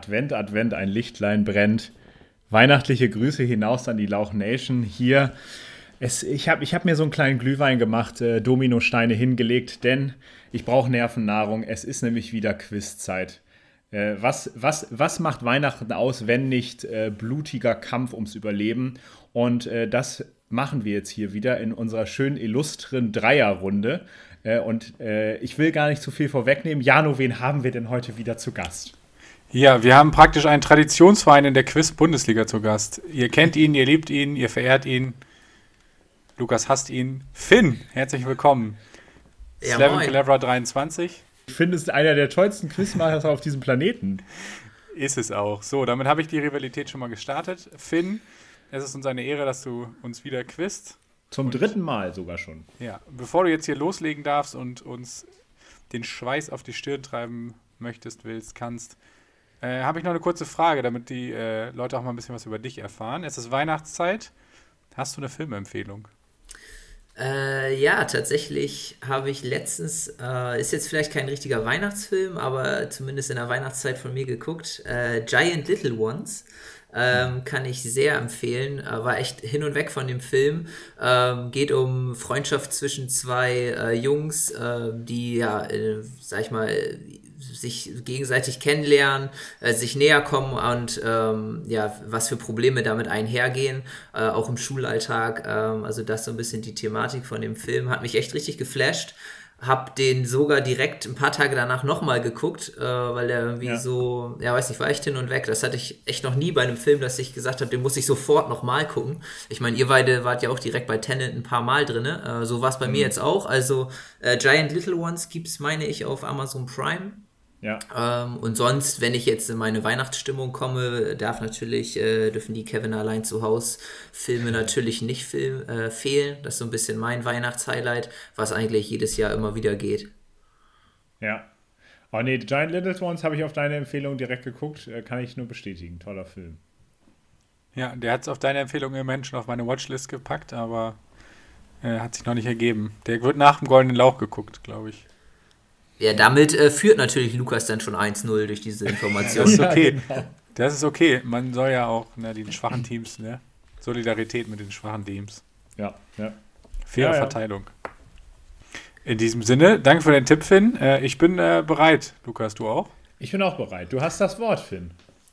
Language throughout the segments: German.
Advent, Advent, ein Lichtlein brennt. Weihnachtliche Grüße hinaus an die Lauch Nation. Hier, es, ich habe ich hab mir so einen kleinen Glühwein gemacht, äh, Dominosteine hingelegt, denn ich brauche Nervennahrung. Es ist nämlich wieder Quizzeit. Äh, was, was, was macht Weihnachten aus, wenn nicht äh, blutiger Kampf ums Überleben? Und äh, das machen wir jetzt hier wieder in unserer schönen illustren Dreierrunde. Äh, und äh, ich will gar nicht zu viel vorwegnehmen. Jano, wen haben wir denn heute wieder zu Gast? Ja, wir haben praktisch einen Traditionsverein in der Quiz-Bundesliga zu Gast. Ihr kennt ihn, ihr liebt ihn, ihr verehrt ihn. Lukas hasst ihn. Finn, herzlich willkommen. Ja, Slevin Calabra 23. Ich finde, es einer der tollsten Quizmacher auf diesem Planeten. Ist es auch. So, damit habe ich die Rivalität schon mal gestartet. Finn, es ist uns eine Ehre, dass du uns wieder quizst. Zum und, dritten Mal sogar schon. Ja, bevor du jetzt hier loslegen darfst und uns den Schweiß auf die Stirn treiben möchtest, willst, kannst, äh, habe ich noch eine kurze Frage, damit die äh, Leute auch mal ein bisschen was über dich erfahren. Es ist Weihnachtszeit. Hast du eine Filmempfehlung? Äh, ja, tatsächlich habe ich letztens, äh, ist jetzt vielleicht kein richtiger Weihnachtsfilm, aber zumindest in der Weihnachtszeit von mir geguckt, äh, Giant Little Ones. Ähm, kann ich sehr empfehlen. Äh, war echt hin und weg von dem Film. Ähm, geht um Freundschaft zwischen zwei äh, Jungs, äh, die ja, äh, sag ich mal, sich gegenseitig kennenlernen, äh, sich näher kommen und ähm, ja, was für Probleme damit einhergehen, äh, auch im Schulalltag. Ähm, also das so ein bisschen die Thematik von dem Film hat mich echt richtig geflasht. Hab den sogar direkt ein paar Tage danach nochmal geguckt, äh, weil der irgendwie ja. so, ja weiß nicht, war echt hin und weg. Das hatte ich echt noch nie bei einem Film, dass ich gesagt habe, den muss ich sofort nochmal gucken. Ich meine, ihr beide wart ja auch direkt bei Tenet ein paar Mal drin. Äh, so war es bei mhm. mir jetzt auch. Also äh, Giant Little Ones gibt's, meine ich, auf Amazon Prime. Ja. Ähm, und sonst, wenn ich jetzt in meine Weihnachtsstimmung komme, darf natürlich, äh, dürfen die Kevin allein zu Hause Filme natürlich nicht film, äh, fehlen. Das ist so ein bisschen mein Weihnachtshighlight, was eigentlich jedes Jahr immer wieder geht. Ja. Oh nee, Giant Little Ones habe ich auf deine Empfehlung direkt geguckt, äh, kann ich nur bestätigen. Toller Film. Ja, der hat es auf deine Empfehlung im Menschen auf meine Watchlist gepackt, aber äh, hat sich noch nicht ergeben. Der wird nach dem Goldenen Lauch geguckt, glaube ich. Ja, damit äh, führt natürlich Lukas dann schon 1-0 durch diese Information. das ist okay. Das ist okay. Man soll ja auch ne, die schwachen Teams, ne? Solidarität mit den schwachen Teams. Ja, ja. Faire ja, Verteilung. In diesem Sinne, danke für den Tipp, Finn. Äh, ich bin äh, bereit. Lukas, du auch? Ich bin auch bereit. Du hast das Wort, Finn.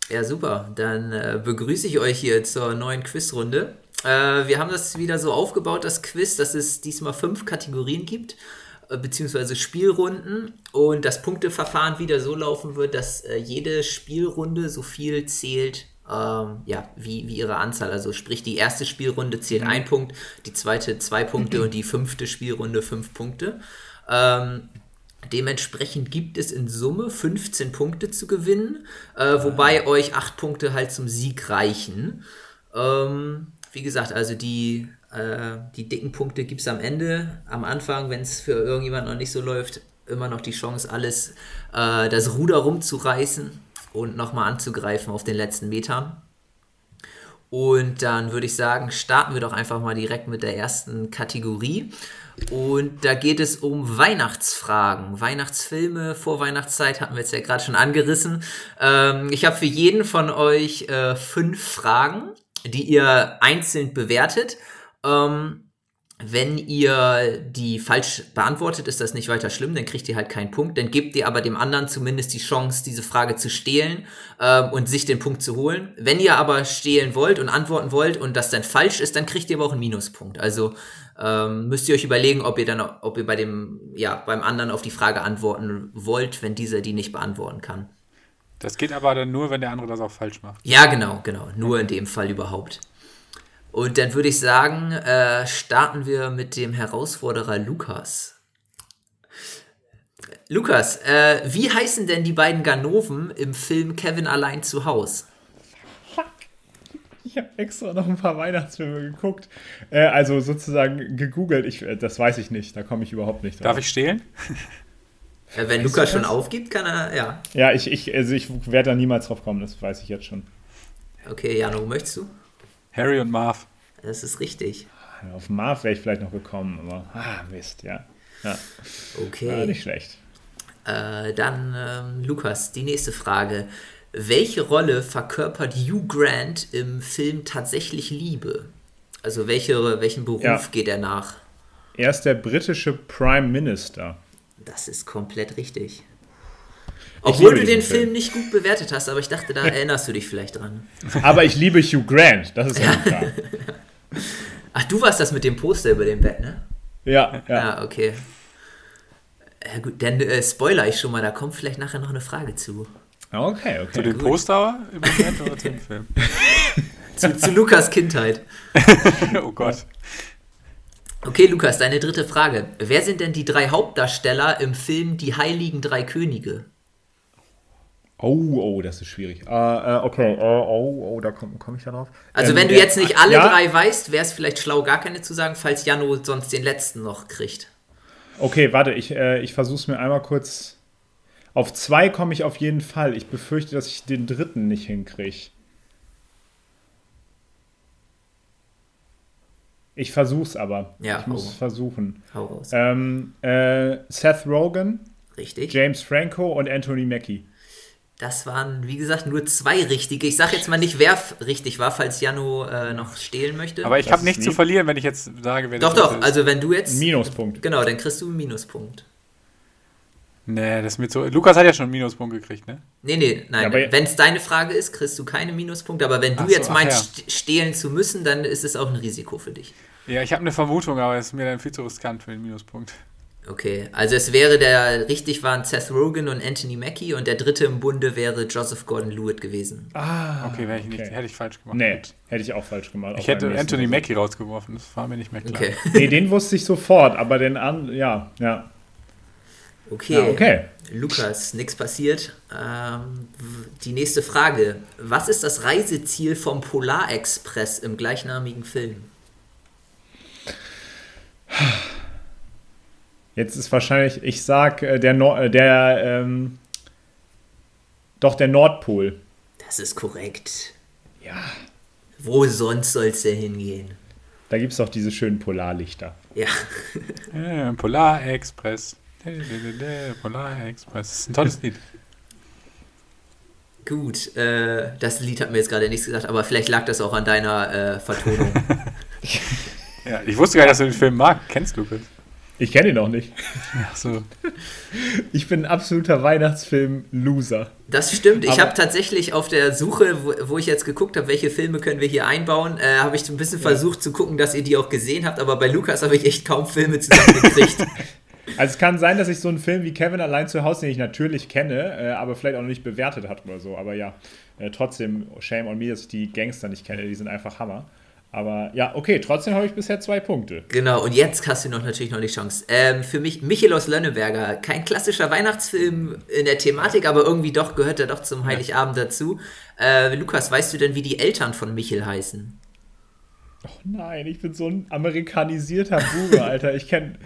Ja, super. Dann äh, begrüße ich euch hier zur neuen Quizrunde. Äh, wir haben das wieder so aufgebaut, das Quiz, dass es diesmal fünf Kategorien gibt. Äh, beziehungsweise Spielrunden und das Punkteverfahren wieder so laufen wird, dass äh, jede Spielrunde so viel zählt, ähm, ja, wie, wie ihre Anzahl. Also sprich, die erste Spielrunde zählt mhm. ein Punkt, die zweite zwei Punkte mhm. und die fünfte Spielrunde fünf Punkte. Ähm, Dementsprechend gibt es in Summe 15 Punkte zu gewinnen, äh, wobei ah. euch 8 Punkte halt zum Sieg reichen. Ähm, wie gesagt, also die äh, die dicken Punkte gibt es am Ende. Am Anfang, wenn es für irgendjemand noch nicht so läuft, immer noch die Chance, alles äh, das Ruder rumzureißen und nochmal anzugreifen auf den letzten Metern. Und dann würde ich sagen, starten wir doch einfach mal direkt mit der ersten Kategorie. Und da geht es um Weihnachtsfragen. Weihnachtsfilme vor Weihnachtszeit hatten wir jetzt ja gerade schon angerissen. Ähm, ich habe für jeden von euch äh, fünf Fragen, die ihr einzeln bewertet. Ähm, wenn ihr die falsch beantwortet, ist das nicht weiter schlimm, dann kriegt ihr halt keinen Punkt. Dann gebt ihr aber dem anderen zumindest die Chance, diese Frage zu stehlen ähm, und sich den Punkt zu holen. Wenn ihr aber stehlen wollt und antworten wollt und das dann falsch ist, dann kriegt ihr aber auch einen Minuspunkt. Also ähm, müsst ihr euch überlegen, ob ihr dann, ob ihr bei dem, ja, beim anderen auf die Frage antworten wollt, wenn dieser die nicht beantworten kann. Das geht aber dann nur, wenn der andere das auch falsch macht. Ja, genau, genau. Nur in dem Fall überhaupt. Und dann würde ich sagen, äh, starten wir mit dem Herausforderer Lukas. Lukas, äh, wie heißen denn die beiden Ganoven im Film Kevin allein zu Haus? Fuck. Ich habe extra noch ein paar Weihnachtsfilme geguckt. Äh, also sozusagen gegoogelt. Ich, äh, das weiß ich nicht. Da komme ich überhaupt nicht drauf. Darf ich stehlen? Äh, wenn Lukas schon aufgibt, kann er, ja. Ja, ich, ich, also ich werde da niemals drauf kommen. Das weiß ich jetzt schon. Okay, Jano, möchtest du? Harry und Marv. Das ist richtig. Auf Marv wäre ich vielleicht noch gekommen, aber ah, Mist, ja. ja. Okay. War nicht schlecht. Äh, dann, ähm, Lukas, die nächste Frage. welche Rolle verkörpert Hugh Grant im Film Tatsächlich Liebe? Also welche, welchen Beruf Ja. geht er nach? Er ist der britische Prime Minister. Das ist komplett richtig. Obwohl du den Film Film. nicht gut bewertet hast, aber ich dachte, da erinnerst du dich vielleicht dran. Aber ich liebe Hugh Grant, das ist ja klar. Ach, du warst das mit dem Poster über dem Bett, ne? Ja, ja. Ja, okay. Ja, gut, dann äh, spoiler ich schon mal, da kommt vielleicht nachher noch eine Frage zu. Okay, Zu okay. den Poster im Moment oder zu dem Film? Zu, zu Lukas Kindheit. oh Gott. Okay, Lukas, deine dritte Frage. Wer sind denn die drei Hauptdarsteller im Film Die Heiligen Drei Könige? Oh, oh, das ist schwierig. Äh, okay, äh, oh, oh, da komme komm ich da drauf. Also, Ähm, wenn du jetzt nicht alle ja, drei weißt, wäre es vielleicht schlau, gar keine zu sagen, falls Jano sonst den letzten noch kriegt. Okay, warte, ich, äh, ich versuche es mir einmal kurz. Auf zwei komme ich auf jeden Fall. Ich befürchte, dass ich den dritten nicht hinkriege. Ich versuch's aber. Ja, ich muss es versuchen. Hau raus. Ähm, äh, Seth Rogen, Richtig. James Franco und Anthony Mackie. Das waren, wie gesagt, nur zwei richtige. Ich sage jetzt mal nicht, wer richtig war, falls Jano äh, noch stehlen möchte. Aber ich habe nichts zu verlieren, wenn ich jetzt sage, wer doch, das doch. ist. Also, wenn du jetzt. Ein Minuspunkt. Genau, dann kriegst du einen Minuspunkt. Nee, das ist mir zu. Lukas hat ja schon einen Minuspunkt gekriegt, ne? Nee, nee, nein. Ja, aber- wenn es deine Frage ist, kriegst du keine Minuspunkte. Aber wenn du so, jetzt meinst, st- stehlen zu müssen, dann ist es auch ein Risiko für dich. Ja, ich habe eine Vermutung, aber es ist mir dann viel zu riskant für den Minuspunkt. Okay, also es wäre der, richtig waren Seth Rogen und Anthony Mackie und der dritte im Bunde wäre Joseph Gordon-Lewitt gewesen. Ah, Okay, wäre ich nicht, okay. hätte ich falsch gemacht. Nee, hätte ich auch falsch gemacht. Ich hätte Anthony. Mackie rausgeworfen, das war mir nicht mehr klar. Okay, Nee, den wusste ich sofort, aber den an, ja, ja. okay. ja okay. Lukas, nichts passiert. Ähm, die nächste Frage. Was ist das Reiseziel vom Polarexpress im gleichnamigen Film? Jetzt ist wahrscheinlich, ich sag, äh, der, Nor äh, der, ähm, doch der Nordpol. Das ist korrekt. Ja, Wo sonst soll es denn hingehen? da gibt es doch diese schönen Polarlichter. Ja, Ja, Polar Express. Polar Express. Das ist ein tolles Lied. gut. Äh, das Lied hat mir jetzt gerade nichts gesagt, aber vielleicht lag das auch an deiner äh, Vertonung. Ja, ich wusste gar nicht, dass du den Film magst. Kennst du Lukas? Ich kenne ihn noch nicht. Ach so. Ich bin ein absoluter Weihnachtsfilm-Loser. Das stimmt. Ich habe tatsächlich auf der Suche, wo, wo ich jetzt geguckt habe, welche Filme können wir hier einbauen, äh, habe ich so ein bisschen versucht zu gucken, dass ihr die auch gesehen habt. Aber bei Lukas habe ich echt kaum Filme zusammengekriegt. Also es kann sein, dass ich so einen Film wie Kevin allein zu Hause, den ich natürlich kenne, äh, aber vielleicht auch noch nicht bewertet hat oder so. Aber ja, äh, trotzdem, shame on me, dass ich die Gangster nicht kenne. Die sind einfach Hammer. Aber ja, okay, trotzdem habe ich bisher zwei Punkte. genau. Und jetzt hast du noch natürlich noch die Chance. Ähm, für mich Michelos Lönneberger, kein klassischer Weihnachtsfilm in der Thematik, aber irgendwie doch gehört er doch zum Heiligabend dazu. Äh, Lukas, weißt du denn, wie die Eltern von Michel heißen? Oh nein, ich bin so ein amerikanisierter Bube, Alter. Ich kenne.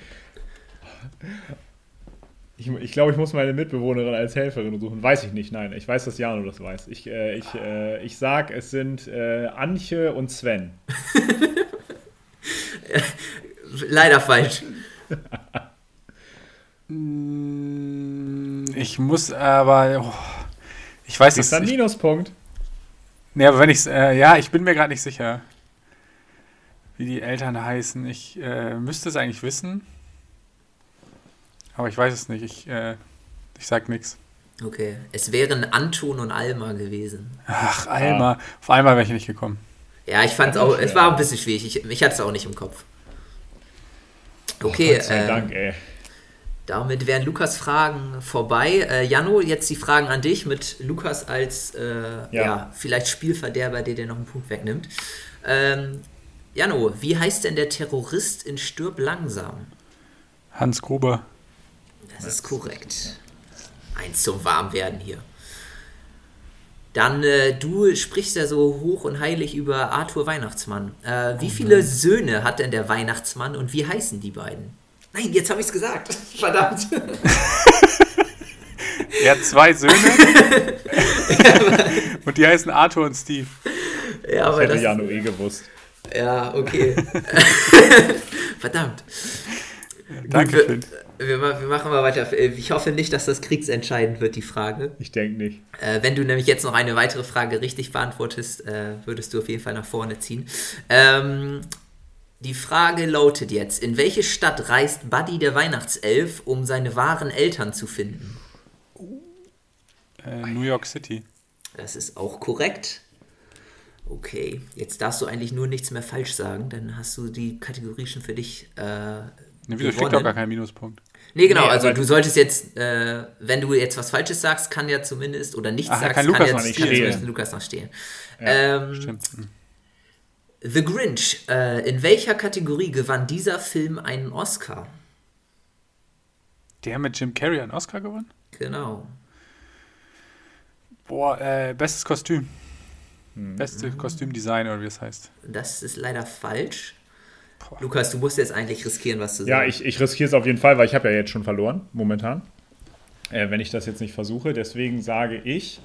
Ich, ich glaube, ich muss meine Mitbewohnerin als Helferin suchen. Weiß ich nicht, nein. Ich weiß, dass Jano das weiß. Ich, äh, ich, äh, ich sag, es sind äh, Antje und Sven. Leider falsch. Ich muss aber. Oh, ich weiß Das es ist ein nicht. Minuspunkt. Nee, aber wenn ich äh, ja, ich bin mir gerade nicht sicher, wie die Eltern heißen. Ich äh, müsste es eigentlich wissen. Aber ich weiß es nicht. Ich, äh, ich sag nichts. Okay. Es wären Anton und Alma gewesen. Ach, Alma. Auf einmal wäre ich nicht gekommen. Ja, ich fand es auch, es war ein bisschen schwierig. Ich, ich hatte es auch nicht im Kopf. Okay, sei äh, Dank, ey. damit wären Lukas Fragen vorbei. Äh, Jano, jetzt die Fragen an dich mit Lukas als äh, ja. Ja. vielleicht Spielverderber, der dir noch einen Punkt wegnimmt. Ähm, Jano, wie heißt denn der Terrorist in Stirb langsam? Hans Gruber. Das ist korrekt. Eins zum Warmwerden hier. Dann, äh, du sprichst ja so hoch und heilig über Arthur Weihnachtsmann. Äh, wie viele Söhne hat denn der Weihnachtsmann und wie heißen die beiden? Nein, jetzt habe ich es gesagt. Verdammt. Er hat zwei Söhne. und die heißen Arthur und Steve. ja, Das aber hätte das, Jano eh gewusst. ja, okay. Verdammt. Dankeschön. wir, wir, machen mal weiter. Ich hoffe nicht, dass das kriegsentscheidend wird, die Frage. Ich denke nicht. Äh, wenn du nämlich jetzt noch eine weitere Frage richtig beantwortest, äh, würdest du auf jeden Fall nach vorne ziehen. Ähm, die Frage lautet jetzt: In welche Stadt reist Buddy der Weihnachtself, um seine wahren Eltern zu finden? Äh, New York City. Das ist auch korrekt. Okay, jetzt darfst du eigentlich nur nichts mehr falsch sagen, dann hast du die Kategorie schon für dich. Ne, wieso kriegt doch gar keinen Minuspunkt? Nee, genau, nee, also du solltest jetzt, äh, wenn du jetzt was Falsches sagst, kann ja zumindest, oder nichts Ach, sagst, kann, kann, Lukas jetzt, noch nicht kann stehen. jetzt Lukas noch stehen. Ja, ähm, stimmt. The Grinch, äh, in welcher Kategorie gewann dieser Film einen Oscar? Der mit Jim Carrey einen Oscar gewonnen? Genau. Boah, äh, bestes Kostüm. Beste Kostümdesign oder wie es heißt. Das ist leider falsch. Lukas, du musst jetzt eigentlich riskieren, was zu sagen. Ja, ich, ich riskiere es auf jeden Fall, weil ich habe ja jetzt schon verloren, momentan. Äh, wenn ich das jetzt nicht versuche. Deswegen sage ich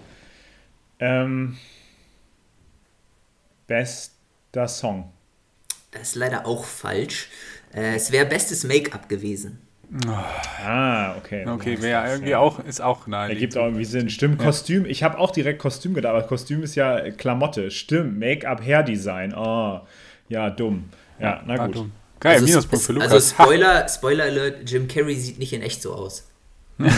ähm, bester Song. Das ist leider auch falsch. Äh, es wäre bestes Make-up gewesen. Ah, okay. Okay, wäre irgendwie auch, ist auch nahe. Ergibt auch irgendwie Sinn. Stimmt, Kostüm. Ich habe auch direkt Kostüm gedacht, aber Kostüm ist ja Klamotte. Stimmt, Make-up, Hairdesign. Oh, ja, dumm. Ja, na War gut. Geil, also, Minuspunkt für Lukas. Also Spoiler, Spoiler Alert, Jim Carrey sieht nicht in echt so aus. Ja,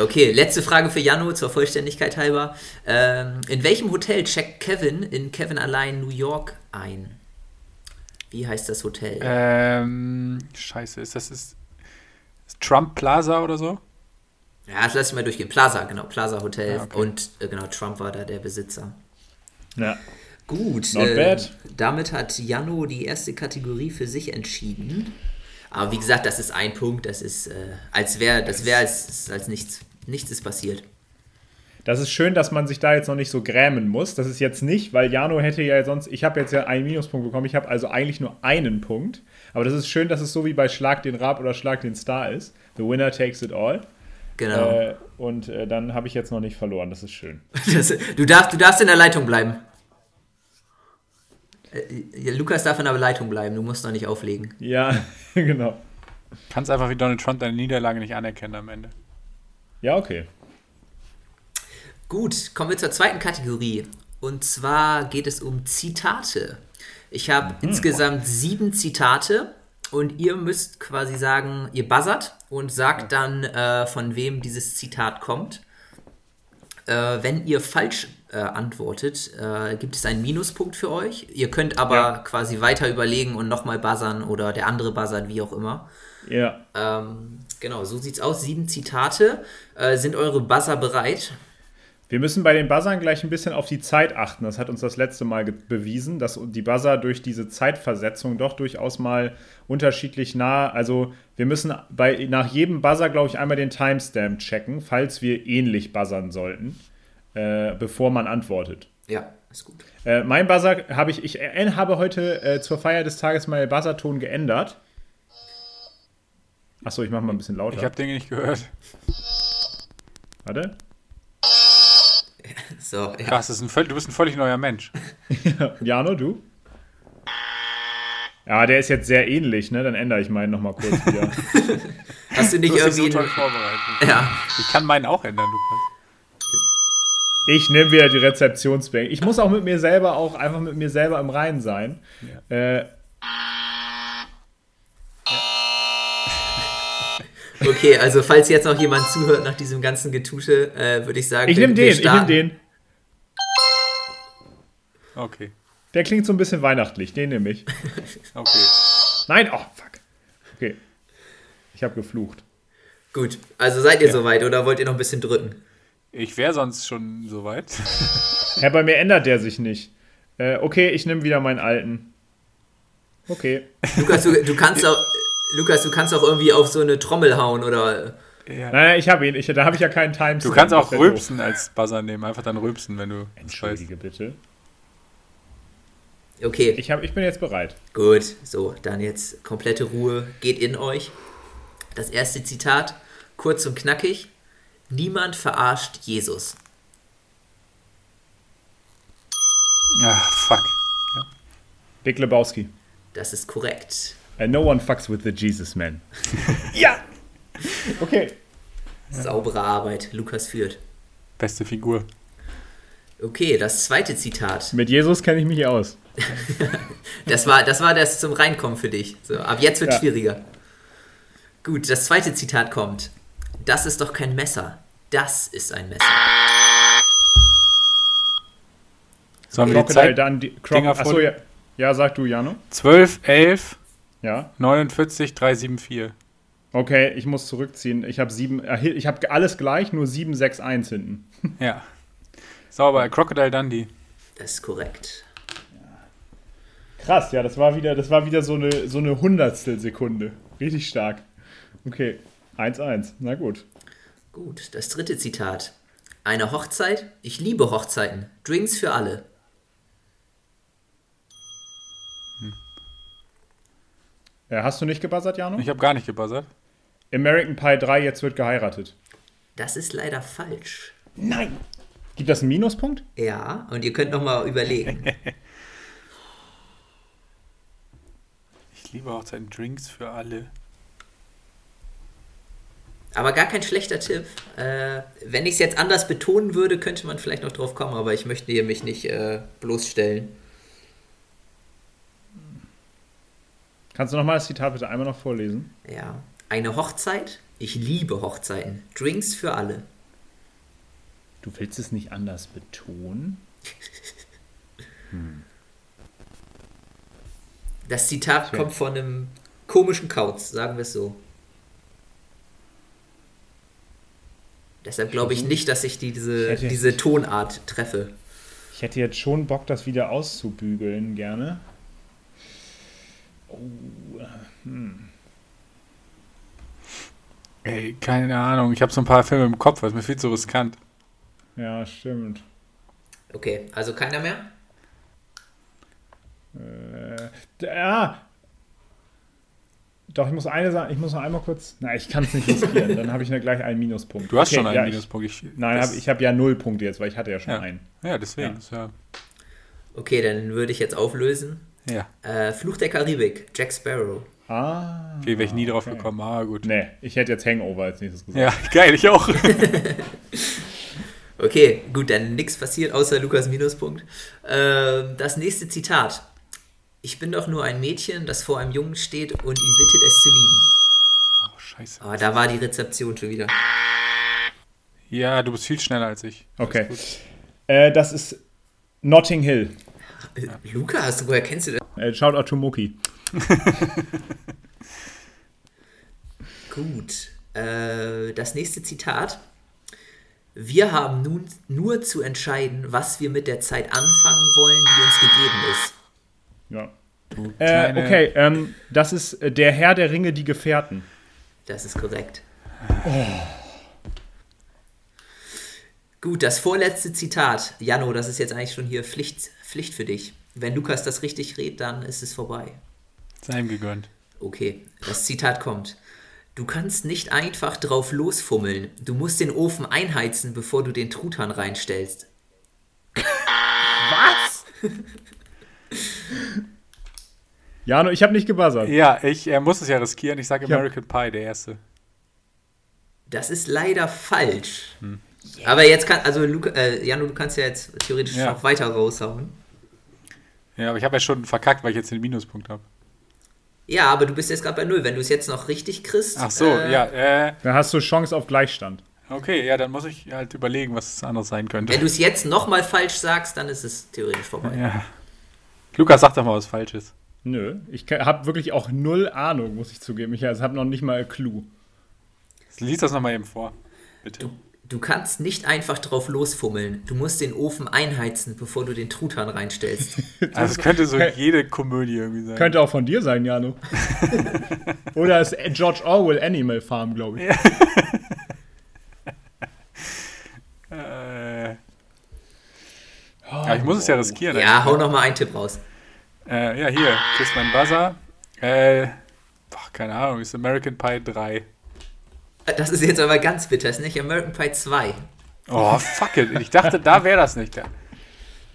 Okay, letzte Frage für Jano zur Vollständigkeit halber. Ähm, in welchem Hotel checkt Kevin in Kevin allein New York ein? Wie heißt das Hotel? ähm, scheiße, ist das ist, ist Trump Plaza oder so? Ja, das lass ich mal durchgehen. Plaza, genau, Plaza Hotel. Ah, okay. Und äh, genau, Trump war da der Besitzer. Ja. Gut, äh, damit hat Jano die erste Kategorie für sich entschieden. Aber wie gesagt, das ist ein Punkt, das ist, äh, als wäre, das wäre als, als nichts, nichts ist passiert. Das ist schön, dass man sich da jetzt noch nicht so grämen muss. Das ist jetzt nicht, weil Jano hätte ja sonst, ich habe jetzt ja einen Minuspunkt bekommen, ich habe also eigentlich nur einen Punkt. Aber das ist schön, dass es so wie bei Schlag den Rab oder Schlag den Star ist. The winner takes it all. Genau. Äh, und äh, dann habe ich jetzt noch nicht verloren, das ist schön. Das, du, darfst, du darfst in der Leitung bleiben. Äh, ja, Lukas darf in der Leitung bleiben, du musst noch nicht auflegen. Ja, genau. Kannst einfach wie Donald Trump deine Niederlage nicht anerkennen am Ende. Ja, okay. Gut, kommen wir zur zweiten Kategorie. Und zwar geht es um Zitate. Ich habe insgesamt sieben Zitate und ihr müsst quasi sagen, ihr buzzert und sagt dann, äh, von wem dieses Zitat kommt. Äh, wenn ihr falsch äh, antwortet, äh, gibt es einen Minuspunkt für euch. Ihr könnt aber Ja. quasi weiter überlegen und nochmal buzzern oder der andere buzzert, wie auch immer. Ja. Ähm, genau, so sieht's aus. Sieben Zitate. Äh, sind eure Buzzer bereit? Wir müssen bei den Buzzern gleich ein bisschen auf die Zeit achten. Das hat uns das letzte Mal bewiesen, dass die Buzzer durch diese Zeitversetzung doch durchaus mal unterschiedlich nah. Also wir müssen bei, nach jedem Buzzer, glaube ich, einmal den Timestamp checken, falls wir ähnlich buzzern sollten, äh, bevor man antwortet. Ja, ist gut. Äh, mein Buzzer habe ich, ich äh, habe heute äh, zur Feier des Tages meinen Buzzerton geändert. Achso, ich mache mal ein bisschen lauter. Ich habe Dinge nicht gehört. Warte. So, ja. Krass, das ist ein du bist ein völlig neuer Mensch. Jano, du? Ja, der ist jetzt sehr ähnlich, ne? Dann ändere ich meinen nochmal kurz wieder. Hast du nicht Du hast dich so irgendwie. toll vorbereitet. ja, Ich kann meinen auch ändern, Lukas. Ich nehme wieder die Rezeptionsbank. Ich muss auch mit mir selber auch einfach mit mir selber im Reinen sein. Äh, okay, also falls jetzt noch jemand zuhört nach diesem ganzen Getusche, äh, würde ich sagen, ich nehme den, ich nehme den. Okay. Der klingt so ein bisschen weihnachtlich, den nehme ich. Okay. Nein, oh, fuck. Okay. Ich habe geflucht. Gut, also seid ihr soweit oder wollt ihr noch ein bisschen drücken? Ich wäre sonst schon soweit. Ja, bei mir ändert der sich nicht. Äh, okay, ich nehme wieder meinen alten. Okay. Lukas, du, du kannst auch. Lukas, du kannst auch irgendwie auf so eine Trommel hauen oder. Ja. Nein, nein, ich habe ihn. Ich, da habe ich ja keinen Timestamp. Du kannst auch rülpsen als Buzzer nehmen. Einfach dann rülpsen, wenn du das weißt. Entschuldige bitte. Okay, Ich, hab, ich bin jetzt bereit. gut. So, dann jetzt komplette Ruhe geht in euch. Das erste Zitat, kurz und knackig. Niemand verarscht Jesus. Ah, fuck. Big Lebowski. Das ist korrekt. Uh, no one fucks with the Jesus Man. ja! Okay. Saubere Arbeit. Lukas führt. Beste Figur. Okay, das zweite Zitat. Mit Jesus kenne ich mich aus. Das war, das war das zum Reinkommen für dich. So, ab jetzt wird Ja. schwieriger. Gut, das zweite Zitat kommt. Das ist doch kein Messer. Das ist ein Messer. Sollen wir die Crocodile Zeit? dann die Croc Dinger Achso, ja. Ja, sag du, Jano. 12, 11, Ja. 49, 374. Okay, ich muss zurückziehen. Ich habe sieben, äh, ich habe alles gleich, nur 7, 6, 1 hinten. Ja. Sauber. Crocodile Dundee. Das ist korrekt. Krass, ja, das war wieder, das war wieder so eine, so eine Hundertstel Sekunde. Richtig stark. Okay, 1, 1. Na gut. Gut, das dritte Zitat. Eine Hochzeit? Ich liebe Hochzeiten. Drinks für alle. Äh, hast du nicht gebuzzert, Jano? Ich habe gar nicht gebuzzert. American Pie 3, jetzt wird geheiratet. Das ist leider falsch. Nein! Gibt das einen Minuspunkt? Ja, und ihr könnt noch mal überlegen. Ich liebe Hochzeiten. Drinks für alle. Aber gar kein schlechter Tipp. Äh, wenn ich es jetzt anders betonen würde, könnte man vielleicht noch drauf kommen, aber ich möchte hier mich nicht äh, bloßstellen. Kannst du nochmal das Zitat bitte einmal noch vorlesen? Ja. Eine Hochzeit? Ich liebe Hochzeiten. Drinks für alle. Du willst es nicht anders betonen? Das Zitat Okay. kommt von einem komischen Kauz, sagen wir es so. Deshalb glaube ich nicht, dass ich die, diese, Ich hätte- diese Tonart treffe. Ich hätte jetzt schon Bock, das wieder auszubügeln, gerne. Oh, Ey, keine Ahnung. Ich habe so ein paar Filme im Kopf. Das ist mir viel zu riskant. ja, stimmt. Okay, also keiner mehr? Äh, ja. Doch, ich muss eine sagen, ich muss noch einmal kurz. Nein, ich kann es nicht riskieren. Dann habe ich ja gleich einen Minuspunkt. Du hast Okay, schon einen ja, Minuspunkt. Ich, nein, hab, ich habe ja null Punkte jetzt, weil ich hatte ja schon Ja. einen. Ja, deswegen. Ja. Okay, dann würde ich jetzt auflösen. ja. Äh, Fluch der Karibik, Jack Sparrow. Ah. Okay, wäre ich nie drauf okay. gekommen. Ah, gut. Nee, ich hätte jetzt Hangover als nächstes gesagt. Ja, geil, ich auch. Okay, gut, dann nichts passiert außer Lukas Minuspunkt. Ähm, das nächste Zitat. Ich bin doch nur ein Mädchen, das vor einem Jungen steht und ihn bittet, es zu lieben. Oh, scheiße. Aber da war die Rezeption schon wieder. Ja, du bist viel schneller als ich. Okay. Äh, das ist Notting Hill. Äh, Lukas, woher kennst du das? Äh, Shoutout to Muki. Gut. Äh, das nächste Zitat. Wir haben nun nur zu entscheiden, was wir mit der Zeit anfangen wollen, die uns gegeben ist. Ja. Du Äh, okay, ähm, das ist äh, der Herr der Ringe, die Gefährten. Das ist korrekt. Gut, das vorletzte Zitat. Jano, das ist jetzt eigentlich schon hier Pflicht, Pflicht für dich. Wenn Lukas das richtig redet, dann ist es vorbei. Sei ihm gegönnt. Okay, das Zitat kommt. Du kannst nicht einfach drauf losfummeln. Du musst den Ofen einheizen, bevor du den Truthahn reinstellst. Was? Jano, ich habe nicht gebuzzert. Ja, ich äh, muss es ja riskieren. Ich sage Ja. American Pie, der erste. Das ist leider falsch. Aber jetzt kann, also Luca, äh, Jano, du kannst ja jetzt theoretisch Ja. noch weiter raushauen. Ja, aber ich habe ja schon verkackt, weil ich jetzt den Minuspunkt habe. Ja, aber du bist jetzt gerade bei Null. Wenn du es jetzt noch richtig kriegst. Ach so, äh, ja, äh, Da hast du Chance auf Gleichstand. okay, ja, dann muss ich halt überlegen, was es anderes sein könnte. Wenn du es jetzt nochmal falsch sagst, dann ist es theoretisch vorbei. ja. Lukas, sag doch mal was Falsches. Nö, ich habe wirklich auch null Ahnung, muss ich zugeben. Ich habe noch nicht mal einen Clou. Lies das nochmal eben vor, bitte. Du, du kannst nicht einfach drauf losfummeln. Du musst den Ofen einheizen, bevor du den Truthahn reinstellst. Also es könnte so jede Komödie irgendwie sein. Könnte auch von dir sein, Jano. Oder ist George Orwell Animal Farm, glaube ich. Äh, ja, ich muss es ja riskieren. ja, hau nochmal einen Tipp raus. Äh, ja, hier, Kiss mein Buzzer. Äh, boah, keine Ahnung, ist American Pie 3. Das ist jetzt aber ganz bitter. Ist nicht American Pie 2. Oh, fuck it. Ich dachte, da wäre das nicht.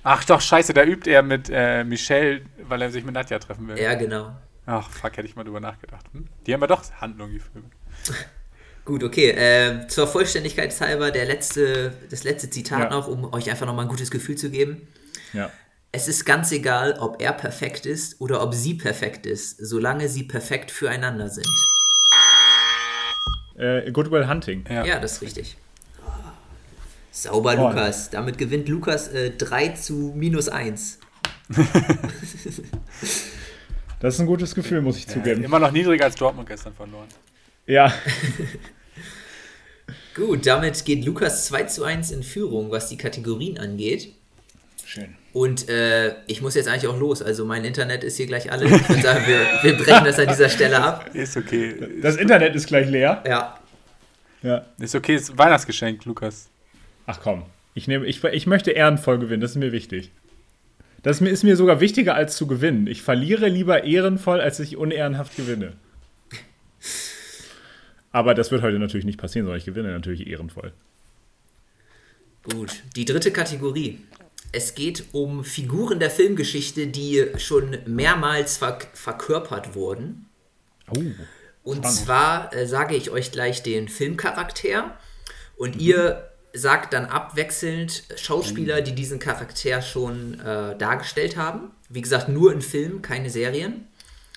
Ach doch, scheiße, da übt er mit äh, Michelle, weil er sich mit Nadja treffen will. Ja, genau. Ach, fuck, hätte ich mal drüber nachgedacht. Hm? Die haben ja doch Handlung, die Filme. Gut, okay. Äh, zur Vollständigkeit halber der letzte, das letzte Zitat Ja. noch, um euch einfach nochmal ein gutes Gefühl zu geben. Ja. Es ist ganz egal, ob er perfekt ist oder ob sie perfekt ist, solange sie perfekt füreinander sind. Äh, Goodwill Hunting. Ja. Ja, das ist richtig. Sauber, Oh. Lukas. Damit gewinnt Lukas äh, 3 zu minus 1. Das ist ein gutes Gefühl, muss ich zugeben. Immer noch niedriger als Dortmund gestern verloren. Ja. Gut, damit geht Lukas 2 zu 1 in Führung, was die Kategorien angeht. Schön. Und äh, ich muss jetzt eigentlich auch los. Also mein Internet ist hier gleich alle. Ich würde sagen, wir, wir brechen das an dieser Stelle ab. Ist okay. Das Internet ist gleich leer. Ja, Ja. Ist okay, ist Weihnachtsgeschenk, Lukas. Ach komm. Ich, nehme, ich, ich möchte ehrenvoll gewinnen, das ist mir wichtig. Das ist mir- ist mir sogar wichtiger als zu gewinnen. Ich verliere lieber ehrenvoll, als ich unehrenhaft gewinne. Aber das wird heute natürlich nicht passieren, sondern ich gewinne natürlich ehrenvoll. gut. Die dritte Kategorie. Es geht um Figuren der Filmgeschichte, die schon mehrmals verk verkörpert wurden. Oh. Und zwar äh, sage ich euch gleich den Filmcharakter und ihr sagt dann abwechselnd Schauspieler, die diesen Charakter schon äh, dargestellt haben. Wie gesagt, nur in Filmen, keine Serien.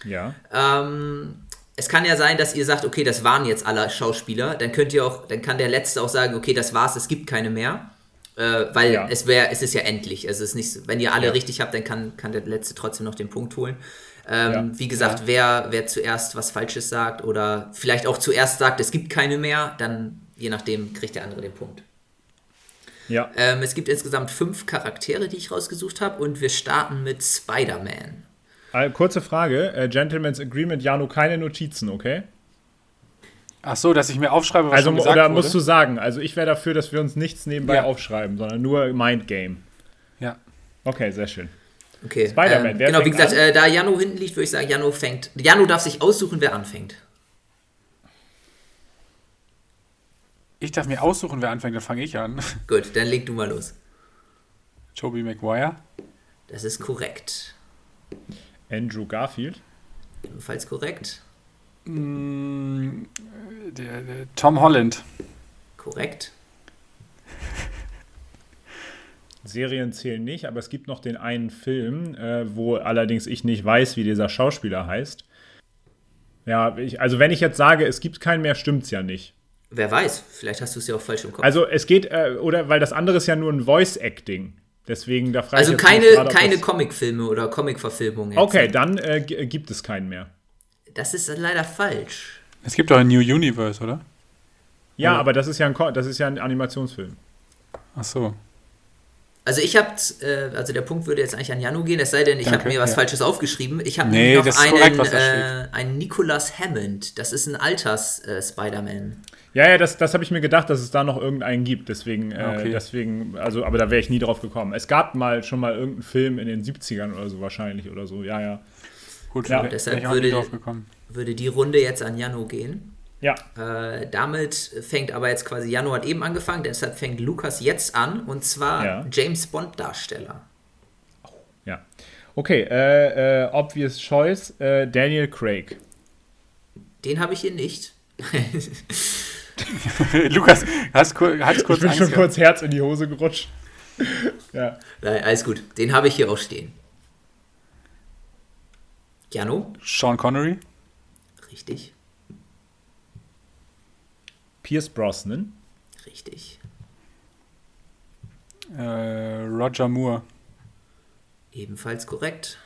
Ja. Ähm, es kann ja sein, dass ihr sagt, okay, das waren jetzt alle Schauspieler. Dann könnt ihr auch, dann kann der Letzte auch sagen, okay, das war's, es gibt keine mehr. Äh, weil Ja. es wäre, es ist ja endlich. Also es ist nicht, wenn ihr alle Ja. richtig habt, dann kann, kann der Letzte trotzdem noch den Punkt holen. Ähm, Ja. Wie gesagt, wer, wer zuerst was Falsches sagt oder vielleicht auch zuerst sagt, es gibt keine mehr, dann je nachdem kriegt der andere den Punkt. Ja. Ähm, es gibt insgesamt fünf Charaktere, die ich rausgesucht habe und wir starten mit Spider-Man. Äh, kurze Frage. Äh, Gentleman's Agreement, Jano, keine Notizen, okay? Ach so, dass ich mir aufschreibe, was Also, schon gesagt oder wurde. musst du sagen, also ich wäre dafür, dass wir uns nichts nebenbei Ja. aufschreiben, sondern nur Mindgame. Ja. Okay, sehr schön. Okay. Spider-Man, ähm, wer Genau, wie gesagt, an? äh, da Jano hinten liegt, würde ich sagen, Jano fängt. Jano darf sich aussuchen, wer anfängt. Ich darf mir aussuchen, wer anfängt, dann fange ich an. Gut, dann leg du mal los. Toby Maguire. Das ist korrekt. Andrew Garfield. Ebenfalls korrekt. Mm, der, der Tom Holland. Korrekt. Serien zählen nicht, aber es gibt noch den einen Film, äh, wo allerdings ich nicht weiß, wie dieser Schauspieler heißt. Ja, ich, also wenn ich jetzt sage, es gibt keinen mehr, stimmt's ja nicht. Wer weiß, vielleicht hast du es ja auch falsch im Kopf. Also es geht, äh, oder weil das andere ist ja nur ein Voice-Acting. Deswegen, da frage Also keine, gerade, keine Comicfilme oder Comicverfilmungen. Okay, dann äh, gibt es keinen mehr. Das ist leider falsch. Es gibt doch ein New Universe, oder? Ja, Ja. aber das ist ja ein, Ko- das ist ja ein Animationsfilm. Ach so. Also ich habe, äh, also der Punkt würde jetzt eigentlich an Janu gehen, es sei denn, ich habe mir was ja. Falsches aufgeschrieben. Ich habe Nee, noch einen, korrekt, äh, einen Nicholas Hammond. Das ist ein Alters-Spider-Man. Ja, ja, das, das habe ich mir gedacht, dass es da noch irgendeinen gibt. Deswegen, äh, Okay. deswegen, also, aber da wäre ich nie drauf gekommen. Es gab mal schon mal irgendeinen Film in den 70ern oder so wahrscheinlich oder so. Ja, ja. Gut, Ja, deshalb wär ich auch würde- nicht drauf gekommen. Würde die Runde jetzt an Janu gehen. Ja, Äh, damit fängt aber jetzt quasi, Janu hat eben angefangen, deshalb fängt Lukas jetzt an und zwar Ja. James Bond-Darsteller. ja. Okay, äh, äh, obvious choice, äh, Daniel Craig. Den habe ich hier nicht. Lukas, hast, hast kurz Ich bin Angst schon gehabt? kurz Herz in die Hose gerutscht. ja. Nein, alles gut. Den habe ich hier auch stehen. Janu? Sean Connery. Richtig. Pierce Brosnan. Richtig. Äh, Roger Moore. Ebenfalls korrekt.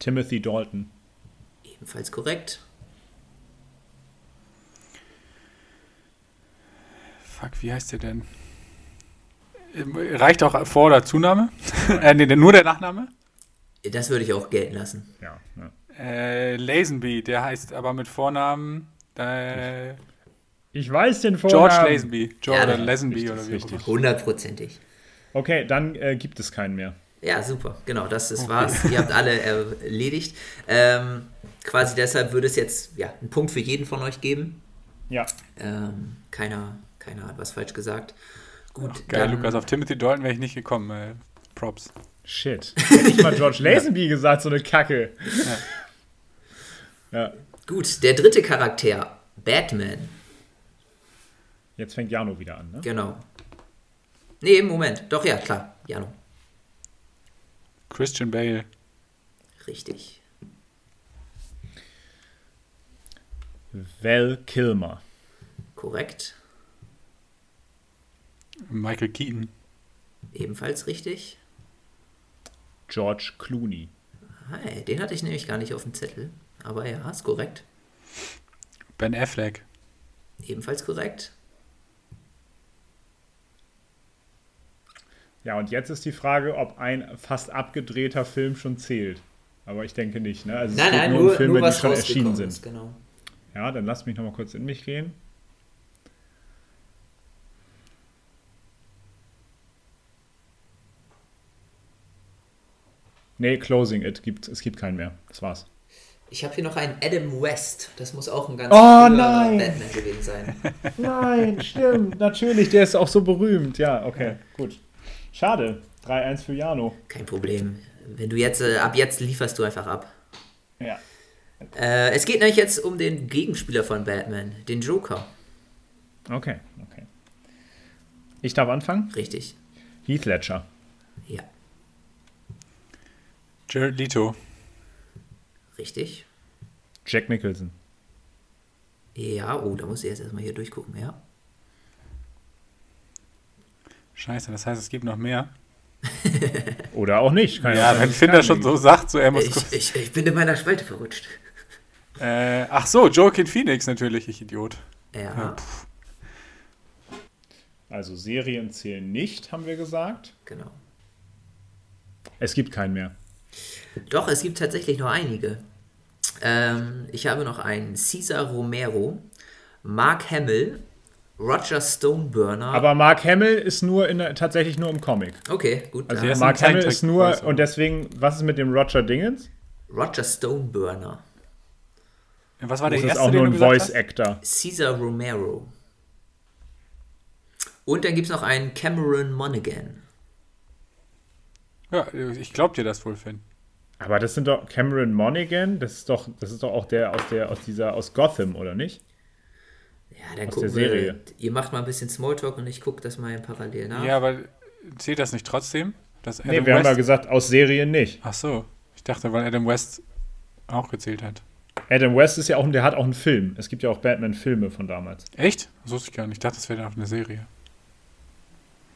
Timothy Dalton. Ebenfalls korrekt. Fuck, wie heißt der denn? Ähm, Reicht auch Vor- oder Zunahme? äh, nee, nur der Nachname? Das würde ich auch gelten lassen. Ja, ja. Äh, Lazenby, der heißt aber mit Vornamen äh, Ich weiß den George Vornamen. Lazenby. George Ja, Lazenby oder wie auch richtig. immer. Hundertprozentig. Okay, dann äh, gibt es keinen mehr. Ja, super. Genau, das ist war's. Ihr habt alle erledigt. Ähm, quasi deshalb würde es jetzt ja, einen Punkt für jeden von euch geben. Ja. Ähm, keiner, keiner hat was falsch gesagt. Gut, Geil, dann, Lukas, auf Timothy Dalton wäre ich nicht gekommen. Äh, Props. Shit. Nicht mal George Lazenby gesagt, so eine Kacke. Ja. Gut, der dritte Charakter, Batman. Jetzt fängt Jano wieder an, ne? Genau. Nee, Moment. Doch, ja, klar. Jano. Christian Bale. Richtig. Val Kilmer. Korrekt. Michael Keaton. Ebenfalls richtig. George Clooney. Hi, den hatte ich nämlich gar nicht auf dem Zettel. Aber ja, ist korrekt. Ben Affleck. Ebenfalls korrekt. Ja, und jetzt ist die Frage, ob ein fast abgedrehter Film schon zählt. Aber ich denke nicht, ne? Also es Nein, nein, nur nur, um Filme, nur die schon erschienen sind. ist, genau. Ja, dann lass mich noch mal kurz in mich gehen. Nee, Closing It gibt es gibt keinen mehr. Das war's. Ich habe hier noch einen Adam West. Das muss auch ein ganz Oh, nein! Batman gewesen sein. Nein, stimmt, natürlich, der ist auch so berühmt. Ja, okay, gut. Schade. 3-1 für Jano. Kein Problem. Wenn du jetzt, äh, ab jetzt lieferst du einfach ab. Ja. Äh, es geht nämlich jetzt um den Gegenspieler von Batman, den Joker. Okay, okay. Ich darf anfangen? Richtig. Heath Ledger. Ja, Jared Leto. Richtig. Jack Nicholson. Ja, oh, da muss ich jetzt erstmal hier durchgucken, ja. Scheiße, das heißt, es gibt noch mehr. Oder auch nicht. Kann Ja, wenn Finder keinen schon so sagt, so er muss Ich, kurz. ich, ich bin in meiner Spalte verrutscht. Äh, ach so, Joaquin Phoenix natürlich, ich Idiot. Ja, Also Serien zählen nicht, haben wir gesagt. genau. Es gibt keinen mehr. Doch, es gibt tatsächlich noch einige. Ähm, ich habe noch einen Cesar Romero, Mark Hamill, Roger Stoneburner. Aber Mark Hamill ist nur in der, tatsächlich nur im Comic. okay, gut. Also ja. ist Mark Hamill ist nur und deswegen, was ist mit dem Roger Dingens? Roger Stoneburner, Was war der Das ist erste, auch den nur ein Voice hast? Actor. Cesar Romero. Und dann gibt es noch einen Cameron Monaghan. Ja, ich glaub dir das wohl, Finn. Aber das sind doch Cameron Monaghan, das ist doch, das ist doch auch der aus der aus dieser aus Gotham, oder nicht? Ja, dann Aus gucken der wir. Serie. Ihr macht mal ein bisschen Smalltalk und ich gucke das mal parallel nach. Ja, aber zählt das nicht trotzdem? Dass Adam Nee, wir haben ja West. gesagt, aus Serien nicht. ach so, ich dachte, weil Adam West auch gezählt hat. Adam West ist ja auch, der hat auch einen Film. Es gibt ja auch Batman-Filme von damals. Echt? Das wusste ich gar nicht. Ich dachte, das wäre dann auch eine Serie.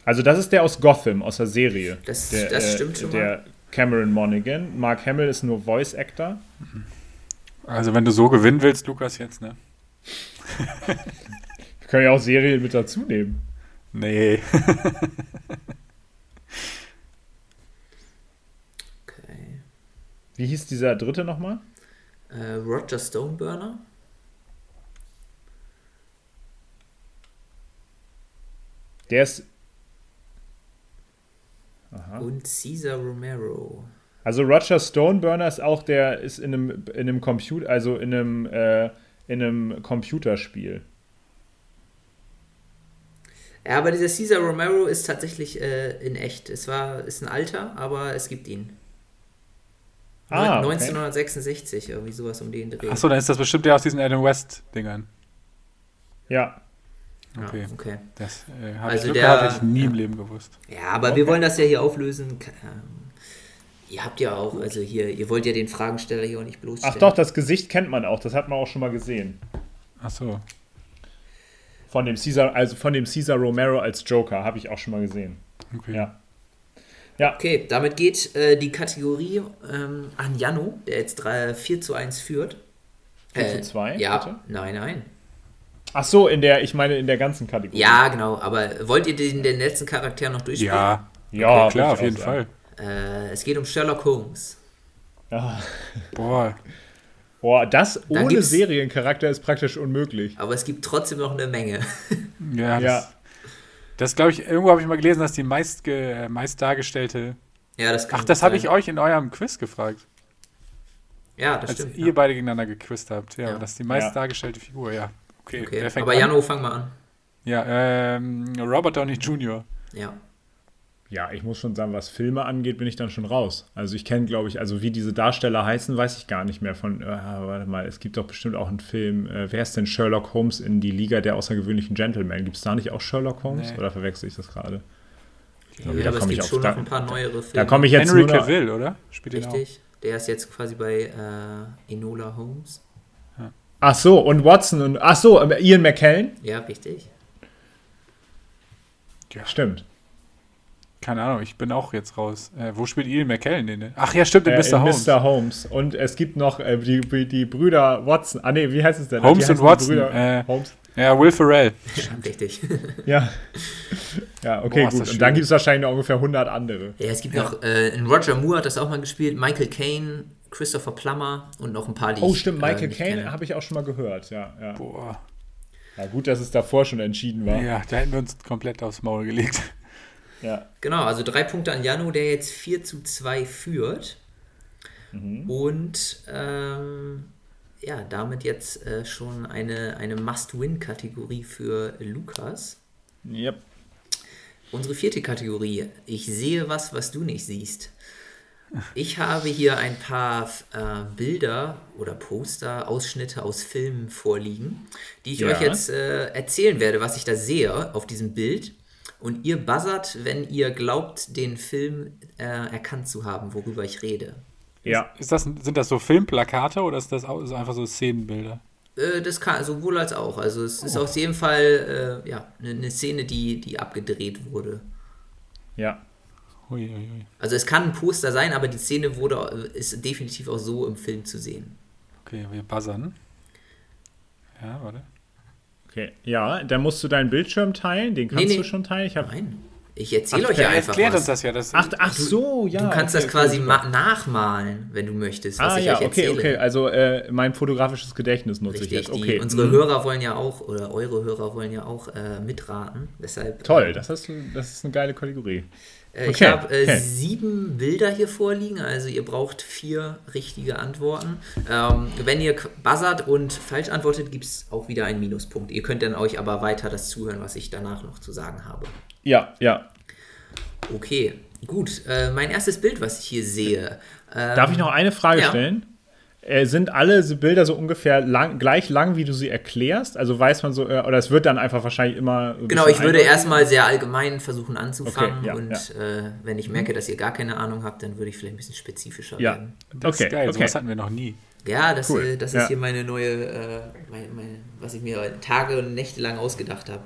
Also das ist der aus Gotham, aus der Serie. Das- der, das stimmt schon Der Cameron Monaghan. Mark Hamill ist nur Voice Actor. Also, wenn du so gewinnen willst, Lukas, jetzt, ne? Wir können ja auch Serien mit dazu nehmen. Nee. Okay. Wie hieß dieser dritte nochmal? Äh, Roger Stoneburner. Der ist. Und Cesar Romero. Also Roger Stoneburner ist auch der, ist in einem, in einem Computer, also in einem, äh, in einem Computerspiel. Ja, aber dieser Cesar Romero ist tatsächlich äh, in echt. Es war, ist ein Alter, aber es gibt ihn. Ah, Neun- okay. 1966, irgendwie sowas um den Dreh. Ach so, dann ist das bestimmt der aus diesen Adam West-Dingern. Ja. Okay. Ja, okay. Das äh, habe Also ich der- gehabt, ich nie ja. im Leben gewusst. Ja, aber wir wollen das ja hier auflösen. Ähm, Ihr habt ja auch, also hier, ihr wollt ja den Fragensteller hier auch nicht bloßstellen. Ach doch, das Gesicht kennt man auch. Das hat man auch schon mal gesehen. Ach so. Von dem Caesar, also von dem Caesar Romero als Joker habe ich auch schon mal gesehen. Okay. Ja. Ja, Okay, damit geht äh, die Kategorie ähm, an Jano, der jetzt 3, 4 zu 1 führt. 4 zu 2, Ja, bitte? nein, nein. Ach so, in der, ich meine in der ganzen Kategorie. Ja, genau, aber wollt ihr den, den letzten Charakter noch durchspielen? Ja, ja klar, würd auf ich jeden auch Fall. sagen. Äh, es geht um Sherlock Holmes. Ja. Boah, Boah, das ohne gibt's- Seriencharakter ist praktisch unmöglich. Aber es gibt trotzdem noch eine Menge. ja, Ja. das, das glaube ich, irgendwo habe ich mal gelesen, dass die meist, ge, meist dargestellte. ja, das kann Ach, das habe ich euch in eurem Quiz gefragt, Ja, das als stimmt. ihr ja. beide gegeneinander gequizt habt. Ja, Ja. das ist die meist Ja. dargestellte Figur, ja. Okay, Okay, wer fängt aber an? Jano, fang mal an. Ja, ähm, Robert Downey Jr. Ja. Ja, ich muss schon sagen, was Filme angeht, bin ich dann schon raus. Also ich kenne, glaube ich, also wie diese Darsteller heißen, weiß ich gar nicht mehr von, äh, warte mal, es gibt doch bestimmt auch einen Film, äh, wer ist denn Sherlock Holmes in die Liga der außergewöhnlichen Gentlemen? Gibt es da nicht auch Sherlock Holmes Nee. oder verwechsel ich das gerade? Ja, da aber es gibt auf- schon da- noch ein paar neuere Filme. Da komme ich jetzt Henry nur noch, Cavill, oder? Spielt. Richtig. Der ist jetzt quasi bei äh, Enola Holmes. Ach so, und Watson und, ach so, ähm, Ian McKellen? Ja, richtig. Stimmt. Keine Ahnung, ich bin auch jetzt raus. Äh, wo spielt Ian McKellen den? denn? Ach ja, stimmt, in Äh, Mr. in Holmes. Mr. Holmes. Und es gibt noch äh, die, die Brüder Watson. Ah, nee, wie heißt es denn? Holmes und Watson, Brüder? äh, Holmes. Ja, Will Ferrell. Richtig. Ja. Ja, okay, Boah, gut. Und dann gibt es wahrscheinlich noch ungefähr 100 andere. Ja, es gibt noch, äh, in Roger Moore hat das auch mal gespielt, Michael Caine, Christopher Plummer und noch ein paar, die Oh, ich, stimmt, äh, Michael Caine habe ich auch schon mal gehört. Ja, ja. Boah. ja, gut, dass es davor schon entschieden war. Ja, da hätten wir uns komplett aufs Maul gelegt. Ja. Genau, also drei Punkte an Jano, der jetzt 4 zu 2 führt. Mhm. Und ähm, ja, damit jetzt äh, schon eine, eine Must-Win-Kategorie für Lukas. Yep. Unsere vierte Kategorie. Ich sehe was, was du nicht siehst. Ich habe hier ein paar äh, Bilder oder Poster, Ausschnitte aus Filmen vorliegen, die ich Ja. euch jetzt äh, erzählen werde, was ich da sehe auf diesem Bild. Und ihr buzzert, wenn ihr glaubt, den Film äh, erkannt zu haben, worüber ich rede. Ja. Ist das, sind das so Filmplakate oder ist das einfach so Szenenbilder? Äh, das kann sowohl als auch. Also es ist auf jeden Fall äh, ja, eine, eine Szene, die, die abgedreht wurde. Ja. Hui, hui, hui. Also es kann ein Poster sein, aber die Szene wurde, ist definitiv auch so im Film zu sehen. Okay, wir buzzern. Ja, warte. Okay. Ja, dann musst du deinen Bildschirm teilen. Den kannst Nee, nee. du schon teilen. Ich hab, Nein, ich erzähle euch Ja, einfach erklärt was. uns das ja. Das, ach, ach so, ja. du kannst okay, das quasi okay, ma nachmalen, wenn du möchtest, was Ah ich ja, euch okay, erzähle. okay. Also äh, mein fotografisches Gedächtnis nutze Richtig, ich jetzt. die, Okay. unsere mhm. Hörer wollen ja auch, oder eure Hörer wollen ja auch äh, mitraten. Deshalb, Toll, das ist, das ist eine geile Kategorie. Äh, Ich Okay, habe äh, okay. sieben Bilder hier vorliegen, also ihr braucht vier richtige Antworten. Ähm, wenn ihr buzzert und falsch antwortet, gibt es auch wieder einen Minuspunkt. Ihr könnt dann euch aber weiter das zuhören, was ich danach noch zu sagen habe. Ja, ja. Okay, gut. Äh, mein erstes Bild, was ich hier sehe. Ähm, Darf ich noch eine Frage ja. stellen? Äh, sind alle Bilder so ungefähr lang, gleich lang, wie du sie erklärst? Also weiß man so, äh, oder es wird dann einfach wahrscheinlich immer. Genau, ich würde erstmal sehr allgemein versuchen anzufangen Okay, ja, und ja. Äh, wenn ich merke, dass ihr gar keine Ahnung habt, dann würde ich vielleicht ein bisschen spezifischer Ja, werden. das okay, ist geil. okay. Sowas hatten wir noch nie. Ja, das, Cool, äh, das ja. ist hier meine neue, äh, mein, mein, was ich mir Tage und Nächte lang ausgedacht habe.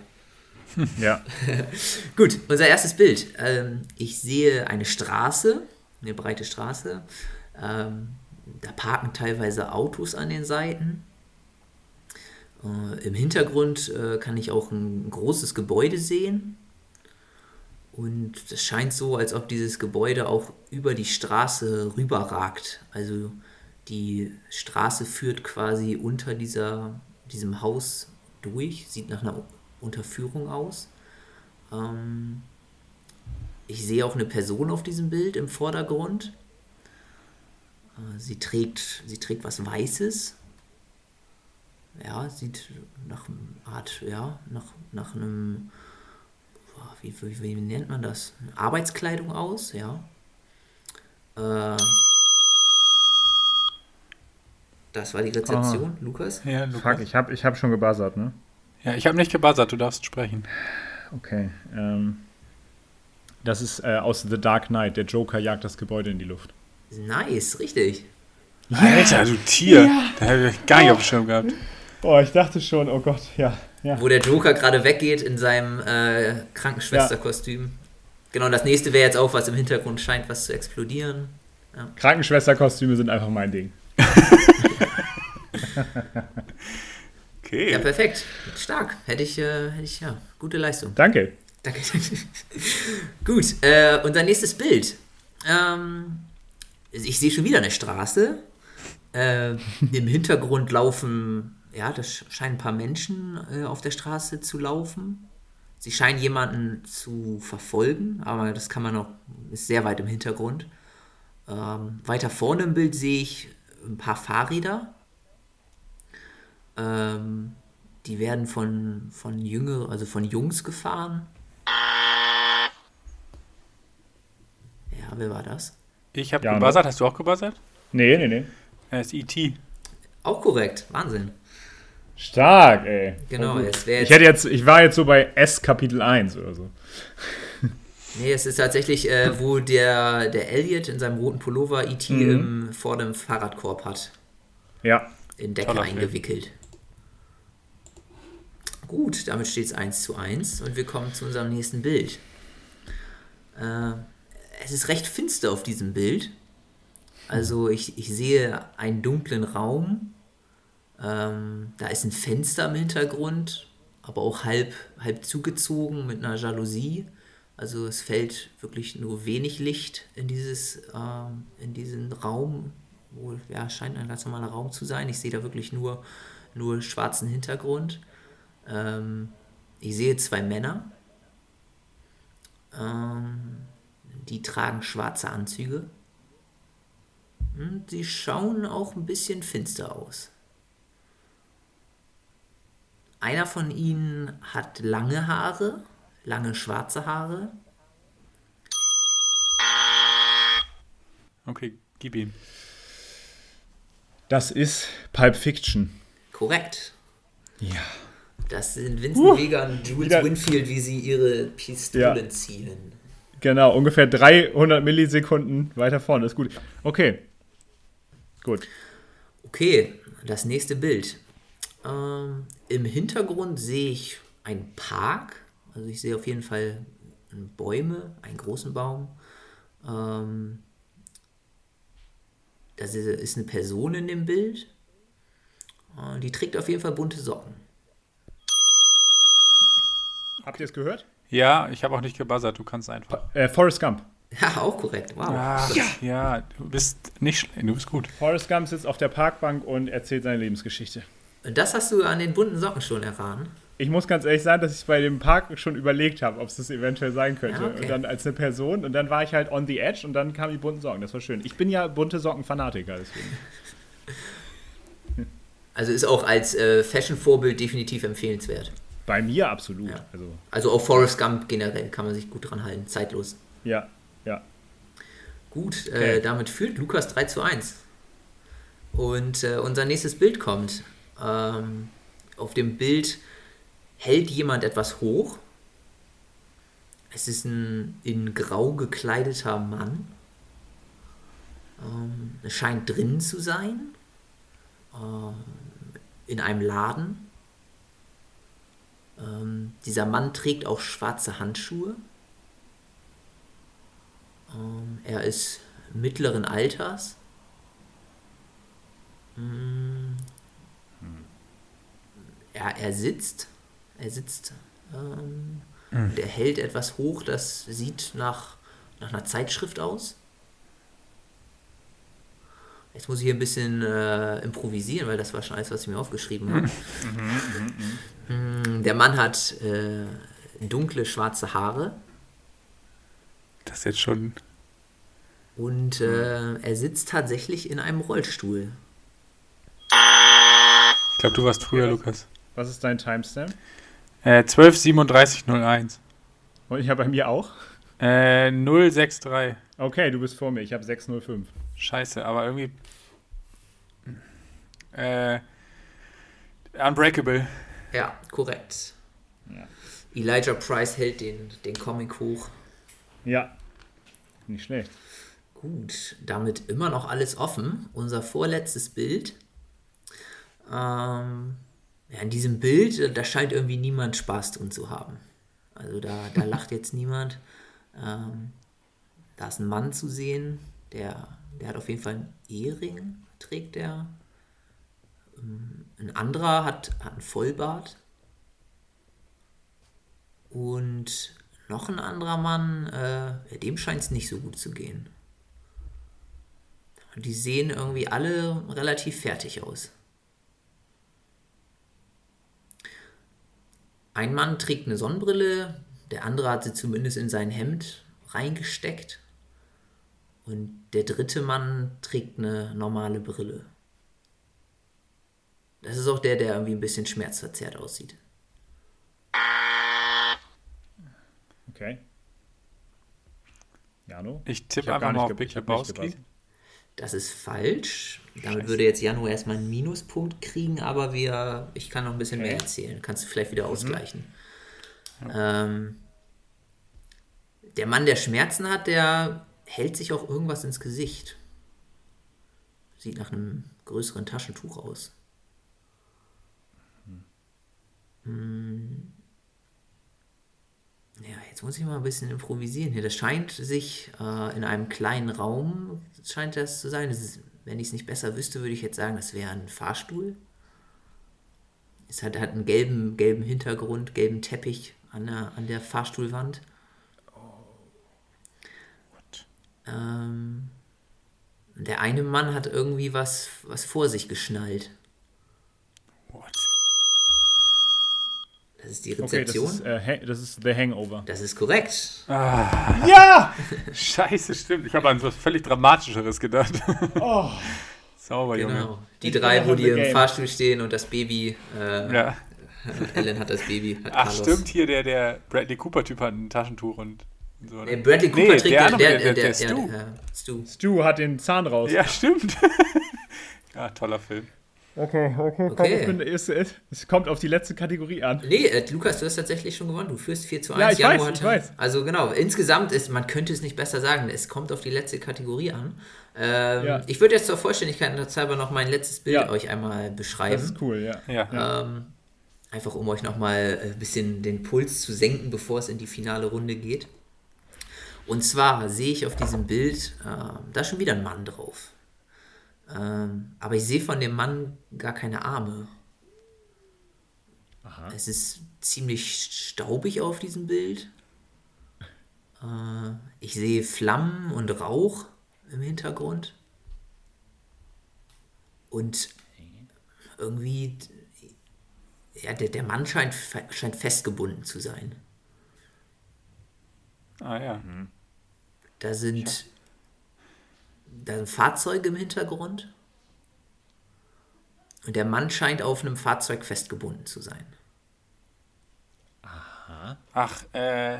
Ja, Gut, unser erstes Bild. Ähm, ich sehe eine Straße, eine breite Straße. Ähm, da parken teilweise Autos an den Seiten. Äh, Im Hintergrund äh, kann ich auch ein großes Gebäude sehen. Und es scheint so, als ob dieses Gebäude auch über die Straße rüberragt. Also die Straße führt quasi unter dieser, diesem Haus durch. Sieht nach einer Unterführung aus. Ähm, ich sehe auch eine Person auf diesem Bild im Vordergrund. Äh, sie, trägt, sie trägt was Weißes. Ja, sieht nach einer Art, ja, nach, nach einem, wie, wie, wie nennt man das? Arbeitskleidung aus, ja. Äh, das war die Rezeption, Lukas. Ja, Lukas. fuck, ich habe ich hab schon gebuzzert, ne? ja ich habe nicht gebuzzert, du darfst sprechen. Okay. Ähm, das ist äh, aus The Dark Knight. Der Joker jagt das Gebäude in die Luft. Nice, richtig. Alter, du Tier. Da hätte ich gar nicht auf dem Schirm gehabt. Boah, ich dachte schon, oh Gott, ja. ja. Wo der Joker gerade weggeht in seinem äh, Krankenschwesterkostüm. Genau, das nächste wäre jetzt auch was im Hintergrund scheint was zu explodieren. Krankenschwesterkostüme sind einfach mein Ding. Okay. Ja, perfekt. Stark. Hätte ich, äh, hätte ich, ja, gute Leistung. Danke. Danke. Gut, äh, unser nächstes Bild. Ähm, ich sehe schon wieder eine Straße. Äh, Im Hintergrund laufen, ja, das scheinen ein paar Menschen äh, auf der Straße zu laufen. Sie scheinen jemanden zu verfolgen, aber das kann man noch, ist sehr weit im Hintergrund. Ähm, weiter vorne im Bild sehe ich ein paar Fahrräder. Ähm, die werden von, von Jüngere, also von Jungs gefahren. wer war das? Ich habe Ja, ne? gebuzzert. Hast du auch gebuzzert? Nee, nee, nee. Er ist E.T. Auch korrekt, Wahnsinn. Stark, ey. Genau, gut. es wäre Ich jetzt, hätte jetzt, ich war jetzt so bei S Kapitel 1 oder so. nee, es ist tatsächlich, äh, wo der, der Elliot in seinem roten Pullover E.T. Mhm. vor dem Fahrradkorb hat, Ja. in Decke Toller Film. eingewickelt. Gut, damit steht es 1 zu 1 und wir kommen zu unserem nächsten Bild. Äh, es ist recht finster auf diesem Bild. Also ich, ich sehe einen dunklen Raum. Ähm, da ist ein Fenster im Hintergrund, aber auch halb, halb zugezogen mit einer Jalousie. Also es fällt wirklich nur wenig Licht in, dieses, ähm, in diesen Raum, wo ja, scheint ein ganz normaler Raum zu sein. Ich sehe da wirklich nur, nur schwarzen Hintergrund. Ähm, ich sehe zwei Männer. Ähm, die tragen schwarze Anzüge. Und sie schauen auch ein bisschen finster aus. Einer von ihnen hat lange Haare, lange schwarze Haare. Okay, gib ihm. Das ist Pulp Fiction. Korrekt. Ja. Das sind Vincent Vega und Jules Wieder- Winfield, wie sie ihre Pistolen Ja. ziehen. Genau, ungefähr 300 Millisekunden weiter vorne. Ist gut. Okay. Gut. Okay, das nächste Bild. Ähm, Im Hintergrund sehe ich einen Park. Also ich sehe auf jeden Fall Bäume, einen großen Baum. Ähm, da ist eine Person in dem Bild. Äh, Die trägt auf jeden Fall bunte Socken. Habt ihr es gehört? Ja, ich habe auch nicht gebuzzert. Du kannst einfach. Äh, Forrest Gump. Ja, auch korrekt. Wow. Ah, ja. du bist nicht schlecht. Du bist gut. Forrest Gump sitzt auf der Parkbank und erzählt seine Lebensgeschichte. Und das hast du an den bunten Socken schon erfahren. Ich muss ganz ehrlich sagen, dass ich bei dem Park schon überlegt habe, ob es das eventuell sein könnte. Ja, okay. Und dann als eine Person und dann war ich halt on the edge und dann kamen die bunten Socken. Das war schön. Ich bin ja bunte Socken-Fanatiker, deswegen. Also ist auch als äh, Fashion-Vorbild definitiv empfehlenswert. Bei mir absolut. Ja. Also, Also auch Forrest Gump generell kann man sich gut dran halten. Zeitlos. ja, ja. Gut, Okay. äh, damit führt Lukas 3 zu 1. Und äh, unser nächstes Bild kommt. Ähm, auf dem Bild hält jemand etwas hoch. Es ist ein in grau gekleideter Mann. Ähm, es scheint drin zu sein. Ähm, in einem Laden. Ähm, dieser Mann trägt auch schwarze Handschuhe. Ähm, er ist mittleren Alters. Mm. Er, er sitzt. Er sitzt. Ähm, und er hält etwas hoch, das sieht nach, nach einer Zeitschrift aus. Jetzt muss ich hier ein bisschen äh, improvisieren, weil das war schon alles, was ich mir aufgeschrieben habe. Mm, Der Mann hat äh, dunkle schwarze Haare. Das ist jetzt schon. Und äh, er sitzt tatsächlich in einem Rollstuhl. Ich glaube, du warst früher, Lukas. Was ist dein Timestamp? Äh, 123701. Und ich habe bei mir auch. Äh, 063. Okay, du bist vor mir. Ich habe 605. Scheiße, aber irgendwie. Äh. Unbreakable. Ja, korrekt. Ja. Elijah Price hält den, den Comic hoch. Ja. Nicht schlecht. Gut, damit immer noch alles offen. Unser vorletztes Bild. Ähm, ja, in diesem Bild, äh, da scheint irgendwie niemand Spaß drin zu haben. Also da, da lacht jetzt niemand. Ähm, da ist ein Mann zu sehen, der, der hat auf jeden Fall einen Ehering, trägt er. Ähm, Ein anderer hat, hat einen Vollbart. Und noch ein anderer Mann, äh, dem scheint es nicht so gut zu gehen. Die sehen irgendwie alle relativ fertig aus. Ein Mann trägt eine Sonnenbrille, der andere hat sie zumindest in sein Hemd reingesteckt. Und der dritte Mann trägt eine normale Brille. Das ist auch der, der irgendwie ein bisschen schmerzverzerrt aussieht. Okay. Jano? Ich tippe einfach mal nicht auf Big ich hab nicht Lebowski. Das ist falsch. Damit würde jetzt Janu erstmal einen Minuspunkt kriegen, aber wir, ich kann noch ein bisschen mehr Okay. erzählen. Kannst du vielleicht wieder ausgleichen. Ähm, der Mann, der Schmerzen hat, der hält sich auch irgendwas ins Gesicht. Sieht nach einem größeren Taschentuch aus. Hm. Ja, jetzt muss ich mal ein bisschen improvisieren hier. Das scheint sich äh, in einem kleinen Raum, scheint das zu sein. Das ist, wenn ich es nicht besser wüsste, würde ich jetzt sagen, das wäre ein Fahrstuhl. Es hat, hat einen gelben, gelben Hintergrund, gelben Teppich an der, an der Fahrstuhlwand. Ähm, der eine Mann hat irgendwie was, was vor sich geschnallt. What? Das ist die Okay, das Rezeption. ist, äh, das ist The Hangover. das ist korrekt. Ja! Scheiße, stimmt. Ich habe an was völlig Dramatischeres gedacht. Oh, Sauber, Junge. Genau. Die Ich drei, wo die im game. Fahrstuhl stehen und das Baby, äh, Ja. Ellen hat das Baby. Hat Ach, Carlos. stimmt, hier der, der Bradley Cooper-Typ hat ein Taschentuch und so. Der Ne? Bradley Cooper Nee, trägt der andere, der, der- der, der Stu. Hat den Zahn raus. Ja, stimmt. ja, toller Film. Okay, okay. Okay. Ich bin, es, es, es kommt auf die letzte Kategorie an. Nee, äh, Lukas, du hast tatsächlich schon gewonnen. Du führst 4 zu 1. Ja, ich Janu weiß, hat- ich weiß. Also genau, insgesamt ist, man könnte es nicht besser sagen, es kommt auf die letzte Kategorie an. Ähm, Ja. Ich würde jetzt zur Vollständigkeit halber noch mein letztes Bild Ja. euch einmal Das beschreiben. ist cool, ja. Ja. Ähm, einfach um euch nochmal ein bisschen den Puls zu senken, bevor es in die finale Runde geht. Und zwar sehe ich auf diesem Bild, ähm, da ist schon wieder ein Mann drauf. Ähm, aber ich sehe von dem Mann gar keine Arme. Aha. Es ist ziemlich staubig auf diesem Bild. Äh, ich sehe Flammen und Rauch im Hintergrund. Und irgendwie, ja, der, der Mann scheint, scheint festgebunden zu sein. Ah ja. Da sind, da sind Fahrzeuge im Hintergrund. Und der Mann scheint auf einem Fahrzeug festgebunden zu sein. Ach, äh.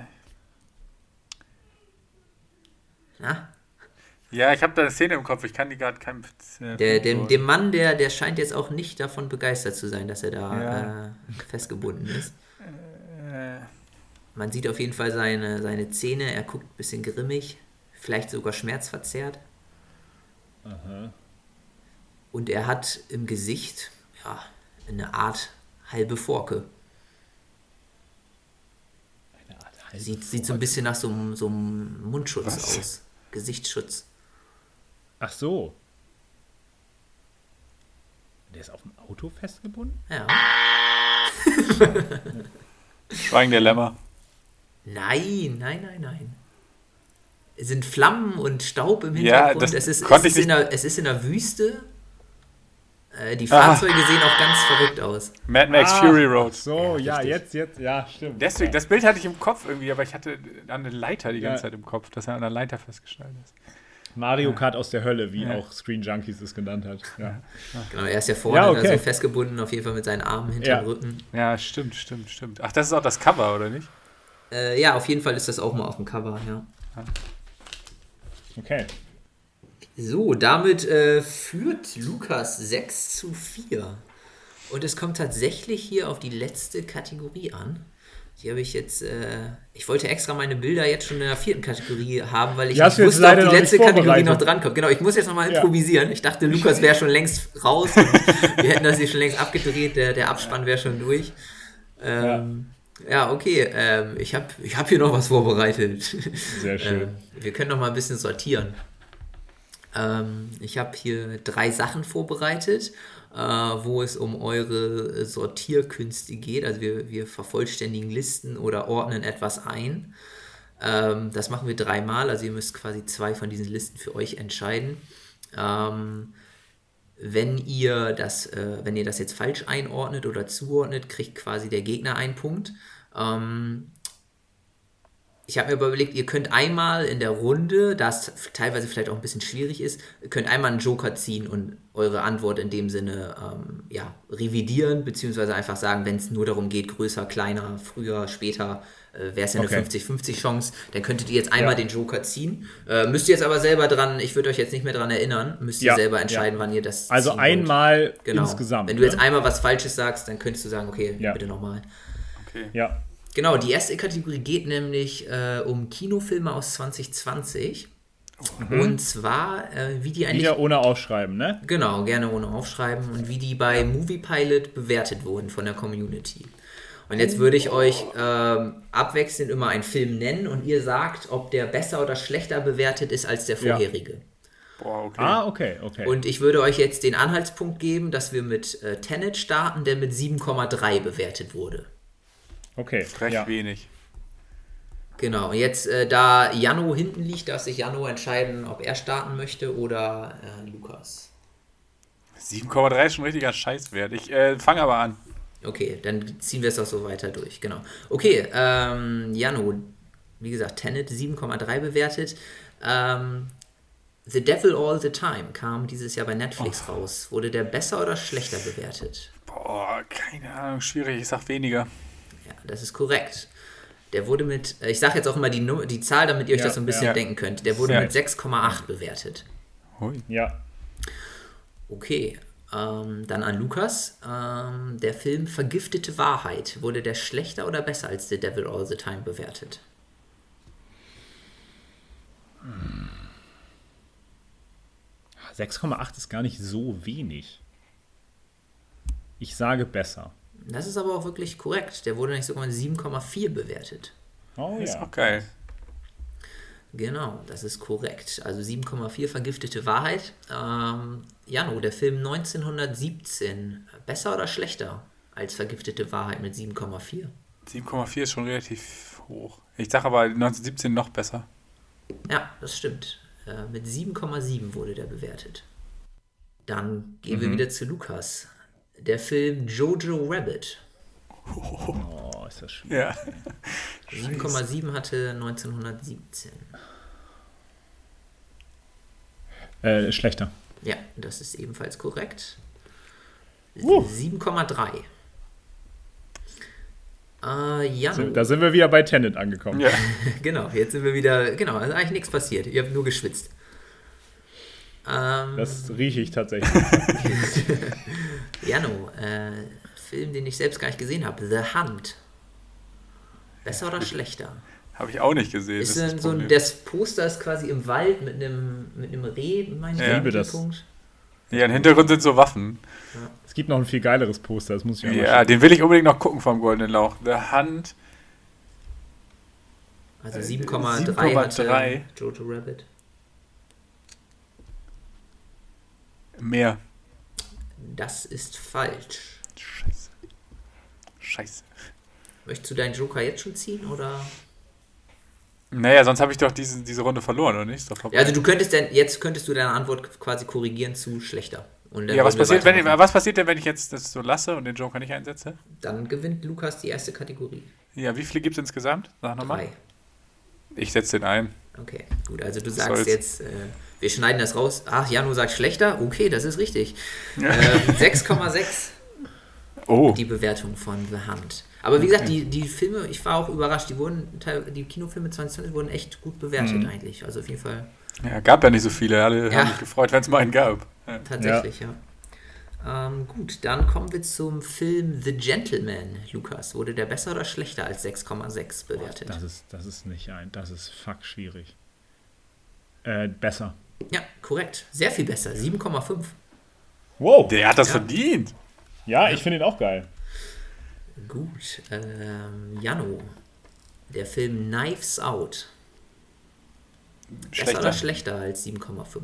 Na? Ja, ich habe da eine Szene im Kopf. Ich kann die gerade kein. Äh, Der, der, der Mann, der, der scheint jetzt auch nicht davon begeistert zu sein, dass er da Ja. äh, festgebunden ist. äh, Man sieht auf jeden Fall seine, seine Zähne, er guckt ein bisschen grimmig, vielleicht sogar schmerzverzerrt. Und er hat im Gesicht ja, eine Art halbe Forke. Eine Art halbe Sieht, sieht so ein bisschen nach so einem, so einem Mundschutz Was? aus. Gesichtsschutz. Ach so. Der ist auf dem Auto festgebunden? Ja. Schweigen der Lämmer. Nein, nein, nein, nein. Es sind Flammen und Staub im Ja, Hintergrund. das es, ist, es, ist ich in der, es ist in der Wüste. Äh, die Ah. Fahrzeuge sehen auch ganz verrückt aus. Mad Max Ah, Fury Road. So, Ja, ja, jetzt, jetzt, ja, stimmt. Deswegen, das Bild hatte ich im Kopf irgendwie, aber ich hatte an eine Leiter die Ja. ganze Zeit im Kopf, dass er an der Leiter festgestellt ist. Mario Kart aus der Hölle, wie Ja. auch Screen Junkies es genannt hat. Ja. Genau, er ist ja vorne Ja, da okay. so festgebunden, auf jeden Fall mit seinen Armen hinter Ja. dem Rücken. Ja, stimmt, stimmt, stimmt. Ach, das ist auch das Cover, oder nicht? Äh, ja, auf jeden Fall ist das auch mal auf dem Cover, ja. Okay. So, damit äh, führt Lukas 6 zu 4. Und es kommt tatsächlich hier auf die letzte Kategorie an. Die habe ich jetzt, äh, ich wollte extra meine Bilder jetzt schon in der vierten Kategorie haben, weil ich nicht wusste, ob die letzte Kategorie noch drankommt. Genau, ich muss jetzt nochmal Ja. improvisieren. Ich dachte, Lukas wäre schon längst raus wir hätten das hier schon längst abgedreht, der, der Abspann wäre schon durch. Ähm, ja. Okay, ähm, ich habe ich hab hier noch was vorbereitet. Sehr schön. Ähm, wir können noch mal ein bisschen sortieren. Ähm, ich habe hier drei Sachen vorbereitet, äh, wo es um eure Sortierkünste geht. Also wir, wir vervollständigen Listen oder ordnen etwas ein. Ähm, das machen wir dreimal, also ihr müsst quasi zwei von diesen Listen für euch entscheiden. Ähm, wenn ihr das, äh, wenn ihr das jetzt falsch einordnet oder zuordnet, kriegt quasi der Gegner einen Punkt. Ähm, ich habe mir überlegt, ihr könnt einmal in der Runde, da es teilweise vielleicht auch ein bisschen schwierig ist, könnt einmal einen Joker ziehen und eure Antwort in dem Sinne ähm, ja, revidieren, beziehungsweise einfach sagen, wenn es nur darum geht, größer, kleiner, früher, später, äh, wäre es ja eine Okay. 50-50 Chance, dann könntet ihr jetzt einmal Ja. den Joker ziehen. Äh, müsst ihr jetzt aber selber dran, ich würde euch jetzt nicht mehr dran erinnern, müsst ihr Ja, selber ja. entscheiden, wann ihr das Also einmal Genau. insgesamt. Wenn du jetzt ne? einmal was Falsches sagst, dann könntest du sagen, okay, Ja. bitte nochmal. Okay. Ja. Genau, die erste Kategorie geht nämlich äh, um Kinofilme aus 2020. Und zwar, äh, wie die eigentlich. Wieder ohne Ausschreiben, ne? Genau, gerne ohne aufschreiben. Und wie die bei Movie Pilot bewertet wurden von der Community. Und jetzt würde ich euch ähm, abwechselnd immer einen Film nennen und ihr sagt, ob der besser oder schlechter bewertet ist als der Ja. vorherige. Boah, okay. Ah, okay, okay. Und ich würde euch jetzt den Anhaltspunkt geben, dass wir mit äh, Tenet starten, der mit 7,3 bewertet wurde. Okay. Recht Ja. wenig. Genau, und jetzt, äh, da Jano hinten liegt, darf sich Jano entscheiden, ob er starten möchte oder äh, Lukas. 7,3 ist schon ein richtiger Scheißwert. Ich äh, fange aber an. Okay, dann ziehen wir es auch so weiter durch, genau. Okay, ähm, Jano, wie gesagt, Tenet 7,3 bewertet. Ähm, the Devil All the Time kam dieses Jahr bei Netflix raus. Wurde der besser oder schlechter bewertet? Boah, keine Ahnung, schwierig. Ich sag weniger. Ja, das ist korrekt. Der wurde mit, äh, ich sage jetzt auch immer die, die Zahl, damit ihr euch Ja, das so ein bisschen ja. denken könnt. Der wurde Ja. mit 6,8 bewertet. Hui. Ja. Okay, ähm, dann an Lukas. Ähm, der Film Vergiftete Wahrheit, wurde der schlechter oder besser als The Devil All the Time bewertet? 6,8 ist gar nicht so wenig. Ich sage besser. Das ist aber auch wirklich korrekt. Der wurde nicht sogar mit 7,4 bewertet. Oh Ist ja. auch geil. Genau, das ist korrekt. Also 7,4 Vergiftete Wahrheit. Ähm, Jano, der Film 1917, besser oder schlechter als Vergiftete Wahrheit mit 7,4? 7,4 ist schon relativ hoch. Ich sag aber 1917 noch besser. Ja, das stimmt. Äh, mit 7,7 wurde der bewertet. Dann gehen wir wieder zu Lukas. Der Film Jojo Rabbit. Oh, ist das schwierig. Ja. 7,7 hatte 1917. Äh, schlechter. Ja, das ist ebenfalls korrekt. Uh. 7,3. Äh, Jano. Da sind wir wieder bei Tenet angekommen. ja. Genau, jetzt sind wir wieder. Genau, ist eigentlich nichts passiert. Ihr habt nur geschwitzt. Ähm, Das rieche ich tatsächlich. Jano, äh, Film, den ich selbst gar nicht gesehen habe. The Hunt. Besser oder schlechter? Habe ich auch nicht gesehen. Ist das das so, ein- das Poster ist quasi im Wald mit einem, mit einem Reh, meine Ja. ich, Liebe das. Punkt. ja, im Hintergrund sind so Waffen. es gibt noch ein viel geileres Poster, das muss ich Ja, den will ich unbedingt noch gucken vom Goldenen Lauch. The Hand. Also Äh, 7,3 7,3. hatte Jojo Rabbit. Mehr. Das ist falsch. Scheiße. Scheiße. Möchtest du deinen Joker jetzt schon ziehen oder? Naja, sonst habe ich doch diese, diese Runde verloren, oder nicht? Ja, also du könntest denn, jetzt könntest du deine Antwort quasi korrigieren zu schlechter. Ja, was passiert, wenn ich, was passiert denn, wenn ich jetzt das so lasse und den Joker nicht einsetze? Dann gewinnt Lukas die erste Kategorie. Ja, wie viele gibt es insgesamt? Sag nochmal. Drei. Ich setze den ein. Okay, gut. Also du sagst soll's. jetzt, äh, wir schneiden das raus. Ach, Janu sagt schlechter. Okay, das ist richtig. Ähm, 6,6 Oh. die Bewertung von The Hunt. Aber wie gesagt, die, die Filme, ich war auch überrascht, die wurden, die Kinofilme 2020 wurden echt gut bewertet eigentlich. Also auf jeden Fall Ja, gab ja nicht so viele. Alle Ja. haben mich gefreut, wenn es mal einen gab. Ja. tatsächlich, ja. Ähm, gut, dann kommen wir zum Film The Gentleman. Lukas, wurde der besser oder schlechter als 6,6 bewertet? Das ist, das ist nicht ein, das ist fuck schwierig. Äh, besser. Ja, korrekt. Sehr viel besser. 7,5. Wow. Der hat das Ja. verdient. Ja, ich finde ihn auch geil. Gut. Ähm, Jano, der Film Knives Out. Besser Schlechter. oder schlechter als 7,5?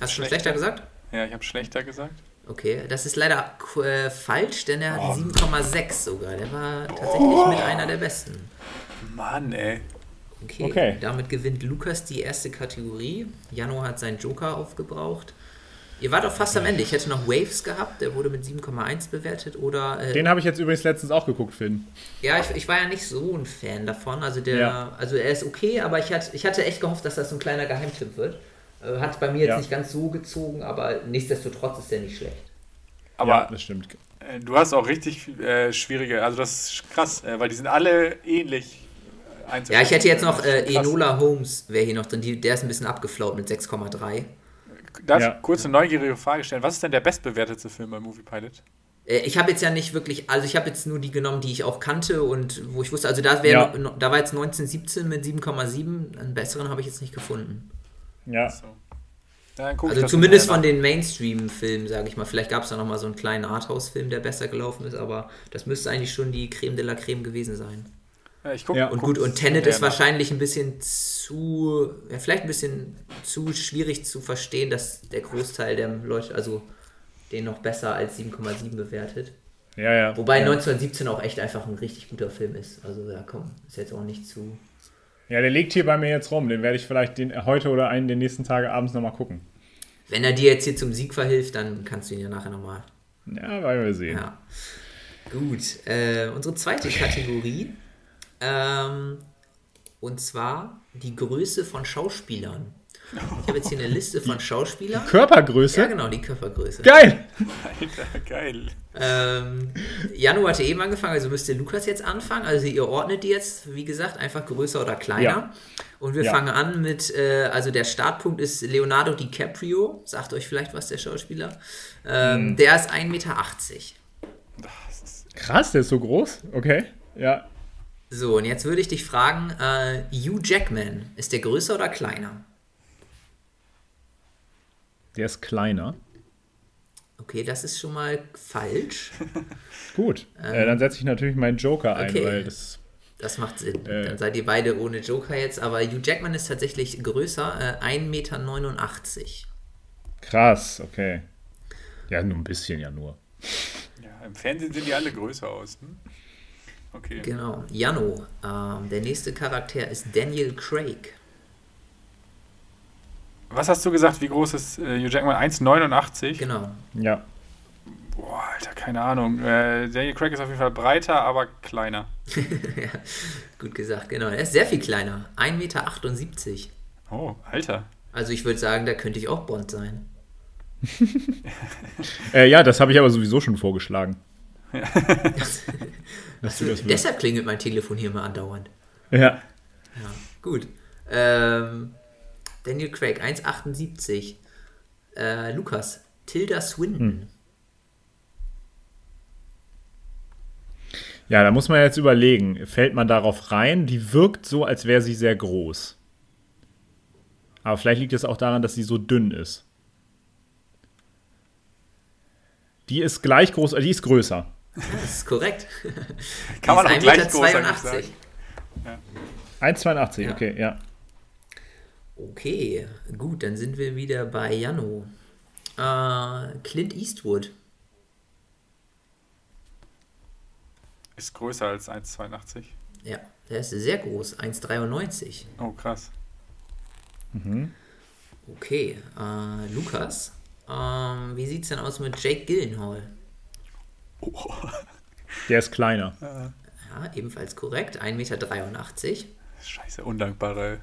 Hast du schon Schlechter. gesagt? Ja, ich habe schlechter gesagt. Okay, das ist leider äh, falsch, denn er hat 7,6 sogar. Der war tatsächlich mit einer der besten. Mann, ey. Okay, Okay. damit gewinnt Lukas die erste Kategorie. Jano hat seinen Joker aufgebraucht. Ihr wart doch fast am Ende. Ich hätte noch Waves gehabt, der wurde mit 7,1 bewertet. Oder, äh, Den habe ich jetzt übrigens letztens auch geguckt, Finn. ja, ich, ich war ja nicht so ein Fan davon. Also, der, Ja. also er ist okay, aber ich hatte, ich hatte echt gehofft, dass das so ein kleiner Geheimtipp wird. Äh, Hat bei mir jetzt Ja. nicht ganz so gezogen, aber nichtsdestotrotz ist der nicht schlecht. Aber ja, das stimmt. äh, du hast auch richtig äh, schwierige, also das ist krass, äh, weil die sind alle ähnlich äh. Ja, ich hätte jetzt noch äh. Enola Holmes, wäre hier noch drin. Die, der ist ein bisschen abgeflaut mit 6,3. Darf Ja. ich kurz eine neugierige Frage stellen? Was ist denn der bestbewertete Film bei Movie Pilot? Äh, Ich habe jetzt ja nicht wirklich, also ich habe jetzt nur die genommen, die ich auch kannte und wo ich wusste, also da, wär Ja. da war jetzt 1917 mit 7,7, einen besseren habe ich jetzt nicht gefunden. Ja. So. Also zumindest von den Mainstream-Filmen, sage ich mal. Vielleicht gab es da nochmal so einen kleinen Arthouse-Film, der besser gelaufen ist, aber das müsste eigentlich schon die Creme de la Creme gewesen sein. Ich guck, Ja. Und gut, und Tenet ist wahrscheinlich ein bisschen zu, ja, vielleicht ein bisschen zu schwierig zu verstehen, dass der Großteil der Leute, also den noch besser als 7,7 bewertet. Ja, ja. Wobei ja. 1917 auch echt einfach ein richtig guter Film ist. Also ja, komm, ist jetzt auch nicht zu. Ja, der liegt hier bei mir jetzt rum. Den werde ich vielleicht den, heute oder einen der nächsten Tage abends nochmal gucken. Wenn er dir jetzt hier zum Sieg verhilft, dann kannst du ihn ja nachher nochmal. Ja, werden wir sehen. Ja. Gut, äh, unsere zweite Kategorie. Ähm, und zwar die Größe von Schauspielern. Ich habe jetzt hier eine Liste von Schauspielern. Körpergröße? Ja, genau, die Körpergröße. Geil! Alter, geil. Ähm, Janu hatte eben angefangen, also müsste Lukas jetzt anfangen. Also ihr ordnet die jetzt, wie gesagt, einfach größer oder kleiner. Ja. Und wir Ja. fangen an mit, äh, also der Startpunkt ist Leonardo DiCaprio. Sagt euch vielleicht was, der Schauspieler. Ähm, Hm. Der ist 1,80 Meter. Krass, der ist so groß. Okay. Ja. So, und jetzt würde ich dich fragen, äh, Hugh Jackman, ist der größer oder kleiner? Der ist kleiner. Okay, das ist schon mal falsch. Gut. äh, dann setze ich natürlich meinen Joker ein, okay. weil das. Das macht Sinn. Äh. Dann seid ihr beide ohne Joker jetzt. Aber Hugh Jackman ist tatsächlich größer, äh, 1,89 Meter. Krass, okay. Ja, nur ein bisschen ja nur. ja, Im Fernsehen sehen die alle größer aus. Hm? Okay. Genau. Jano, ähm, der nächste Charakter ist Daniel Craig. Was hast du gesagt? Wie groß ist äh, Hugh Jackman? 1,89? Genau. Ja. Boah, Alter, keine Ahnung. Äh, Daniel Craig ist auf jeden Fall breiter, aber kleiner. ja, gut gesagt, genau. Er ist sehr viel kleiner. 1,78 Meter. Oh, Alter. Also ich würde sagen, da könnte ich auch Bond sein. Äh, ja, das habe ich aber sowieso schon vorgeschlagen. Das willst. Deshalb klingelt mein Telefon hier mal andauernd. Ja. Ja, gut. Ähm, Daniel Craig, 1,78. Äh, Lukas, Tilda Swinton. Ja, da muss man jetzt überlegen, fällt man darauf rein? Die wirkt so, als wäre sie sehr groß. Aber vielleicht liegt es auch daran, dass sie so dünn ist. Die ist gleich groß, äh, die ist größer. Das ist korrekt. Kann man auch gleich 1,82 groß Meter. sagen. 1,82, Ja. okay, ja. Okay, gut, dann sind wir wieder bei Jano. Äh, Clint Eastwood. Ist größer als 1,82. Ja, der ist sehr groß, 1,93. Oh, krass. Okay, äh, Lukas. Ähm, wie sieht's denn aus mit Jake Gyllenhaal? Oh. Der ist kleiner. Ja, ebenfalls korrekt, 1,83 Meter. Scheiße, undankbare.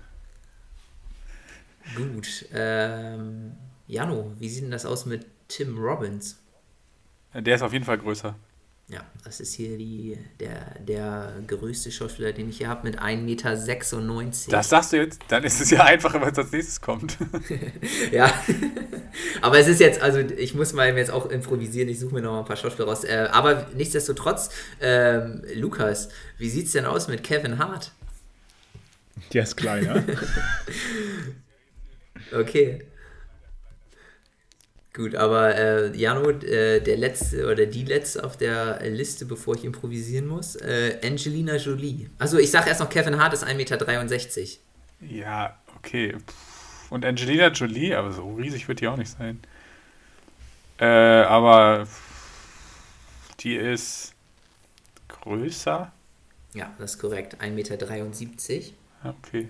Gut, ähm, Jano, wie sieht denn das aus mit Tim Robbins? Der ist auf jeden Fall größer. Ja, das ist hier die, der, der größte Schauspieler, den ich hier habe, mit 1,96 Meter. Das sagst du jetzt? Dann ist es ja einfacher, was als nächstes kommt. Ja, aber es ist jetzt, also ich muss mal jetzt auch improvisieren, ich suche mir noch mal ein paar Schauspieler raus. Äh, aber nichtsdestotrotz, ähm, Lukas, wie sieht's denn aus mit Kevin Hart? Der ist kleiner. Okay. Gut, aber äh, Jano, äh, der letzte oder die letzte auf der Liste, bevor ich improvisieren muss, äh, Angelina Jolie. Also ich sage erst noch, Kevin Hart ist 1,63 Meter. ja, okay. Und Angelina Jolie, aber so riesig wird die auch nicht sein. Äh, aber die ist größer. Ja, das ist korrekt, 1,73 Meter. Ja, Okay.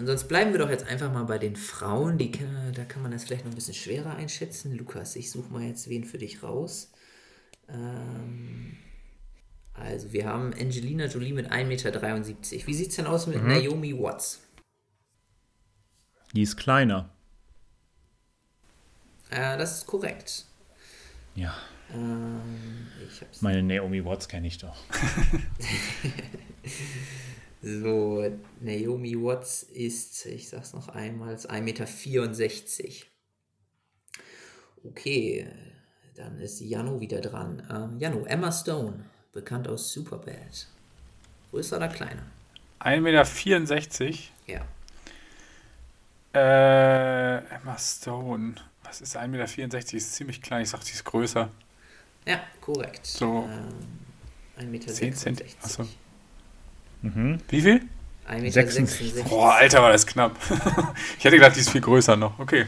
Und sonst bleiben wir doch jetzt einfach mal bei den Frauen. Die, da kann man das vielleicht noch ein bisschen schwerer einschätzen. Lukas, ich suche mal jetzt wen für dich raus. Ähm, also, wir haben Angelina Jolie mit 1,73 Meter. Wie sieht es denn aus mit mhm. Naomi Watts? Die ist kleiner. Äh, das ist korrekt. Ja. Ähm, Meine Naomi Watts kenne ich doch. so, Naomi Watts ist, ich sag's noch einmal, 1,64 Meter. Okay, dann ist Jano wieder dran. Ähm, Jano, Emma Stone, bekannt aus Superbad. Größer oder kleiner? 1,64 Meter? Ja. Äh, Emma Stone. Was ist 1,64 Meter? Ist ziemlich klein. Ich sag, die ist größer. Ja, korrekt. So. Ähm, 1,66 Meter. 10 cm. Achso. Mhm. Wie viel? 1,66 Meter. Boah, Alter, war das knapp. ich hätte gedacht, die ist viel größer noch. Okay.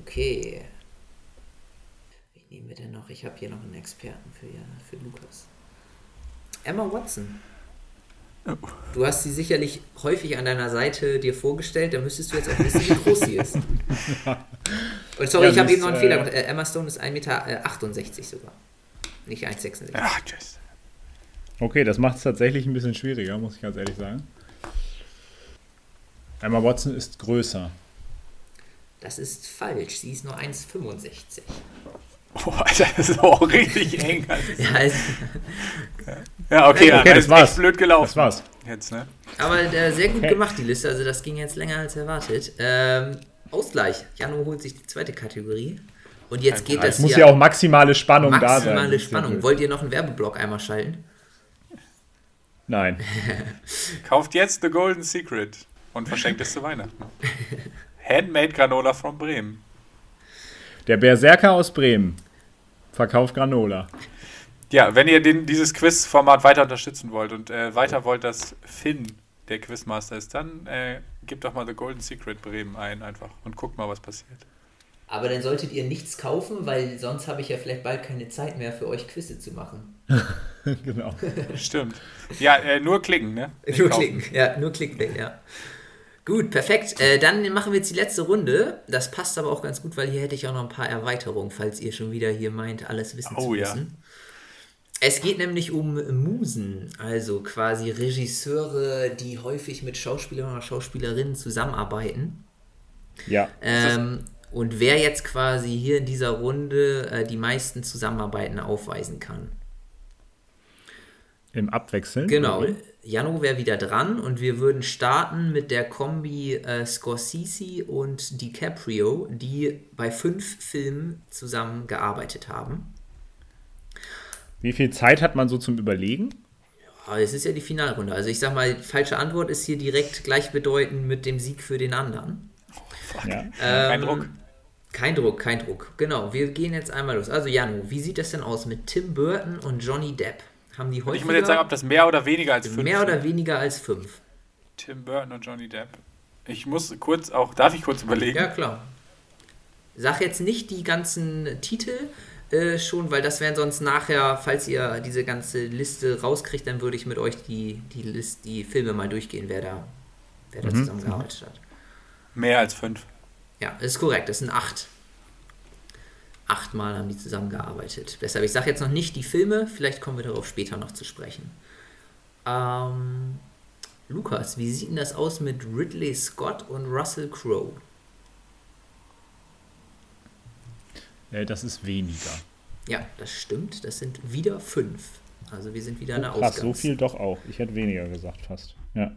Okay. Wie nehmen wir denn noch? Ich habe hier noch einen Experten für, für Lukas. Emma Watson. Oh. Du hast sie sicherlich häufig an deiner Seite dir vorgestellt, da müsstest du jetzt auch wissen, wie groß sie ist. Und sorry, ja, ich habe eben noch einen äh, Fehler gemacht. Äh, Emma Stone ist 1,68 Meter sogar. Nicht 1,66. Ach, tschüss. Okay, das macht es tatsächlich ein bisschen schwieriger, muss ich ganz ehrlich sagen. Emma Watson ist größer. Das ist falsch. Sie ist nur 1,65. Oh, Alter, das ist auch richtig eng. ja, also, ja, okay, ja, okay das war's. blöd gelaufen. Das war's. Jetzt, ne? Aber äh, sehr gut okay. gemacht, die Liste. Also, das ging jetzt länger als erwartet. Ähm, Ausgleich. Jano holt sich die zweite Kategorie. Und jetzt geht das Es muss ja auch maximale Spannung maximale da sein. Maximale Spannung. Wollt ihr noch einen Werbeblock einmal schalten? Nein. Kauft jetzt The Golden Secret und verschenkt es zu Weihnachten. Handmade Granola von Bremen. Der Berserker aus Bremen verkauft Granola. Ja, wenn ihr den, dieses Quiz-Format weiter unterstützen wollt und äh, weiter wollt, dass Finn der Quizmaster ist, dann äh, gebt doch mal The Golden Secret Bremen ein einfach und guckt mal, was passiert. Aber dann solltet ihr nichts kaufen, weil sonst habe ich ja vielleicht bald keine Zeit mehr für euch Quizze zu machen. genau. Stimmt. Ja, äh, nur klicken, ne? Nicht nur kaufen. klicken, ja, nur klicken, ja. Gut, perfekt. Äh, dann machen wir jetzt die letzte Runde. Das passt aber auch ganz gut, weil hier hätte ich auch noch ein paar Erweiterungen, falls ihr schon wieder hier meint, alles wissen oh, zu müssen. Ja. Es geht nämlich um Musen, also quasi Regisseure, die häufig mit Schauspielern oder Schauspielerinnen zusammenarbeiten. Ja. Ähm, und wer jetzt quasi hier in dieser Runde äh, die meisten Zusammenarbeiten aufweisen kann. Im Abwechseln? Genau. Oder? Jano wäre wieder dran und wir würden starten mit der Kombi äh, Scorsese und DiCaprio, die bei fünf Filmen zusammengearbeitet haben. Wie viel Zeit hat man so zum Überlegen? Ja, es ist ja die Finalrunde. Also ich sag mal, falsche Antwort ist hier direkt gleichbedeutend mit dem Sieg für den anderen. Oh, ja. ähm, kein Druck. Kein Druck, kein Druck. Genau, wir gehen jetzt einmal los. Also Jano, wie sieht das denn aus mit Tim Burton und Johnny Depp? Haben die häufiger, ich muss jetzt sagen, ob das mehr oder weniger als fünf Mehr oder weniger als fünf. Tim Burton und Johnny Depp. Ich muss kurz auch, darf ich kurz überlegen? Ja, klar. Sag jetzt nicht die ganzen Titel, äh, schon, weil das wären sonst nachher, falls ihr diese ganze Liste rauskriegt, dann würde ich mit euch die, die, List, die Filme mal durchgehen, wer da, wer da mhm. zusammengearbeitet hat. Mehr als fünf. Ja, ist korrekt, das sind acht. Achtmal haben die zusammengearbeitet. Deshalb, ich sage jetzt noch nicht die Filme, vielleicht kommen wir darauf später noch zu sprechen. Ähm, Lukas, wie sieht denn das aus mit Ridley Scott und Russell Crowe? Äh, das ist weniger. Ja, das stimmt. Das sind wieder fünf. Also wir sind wieder oh, eine Ausgangs... so viel doch auch. Ich hätte weniger gesagt fast. Ja.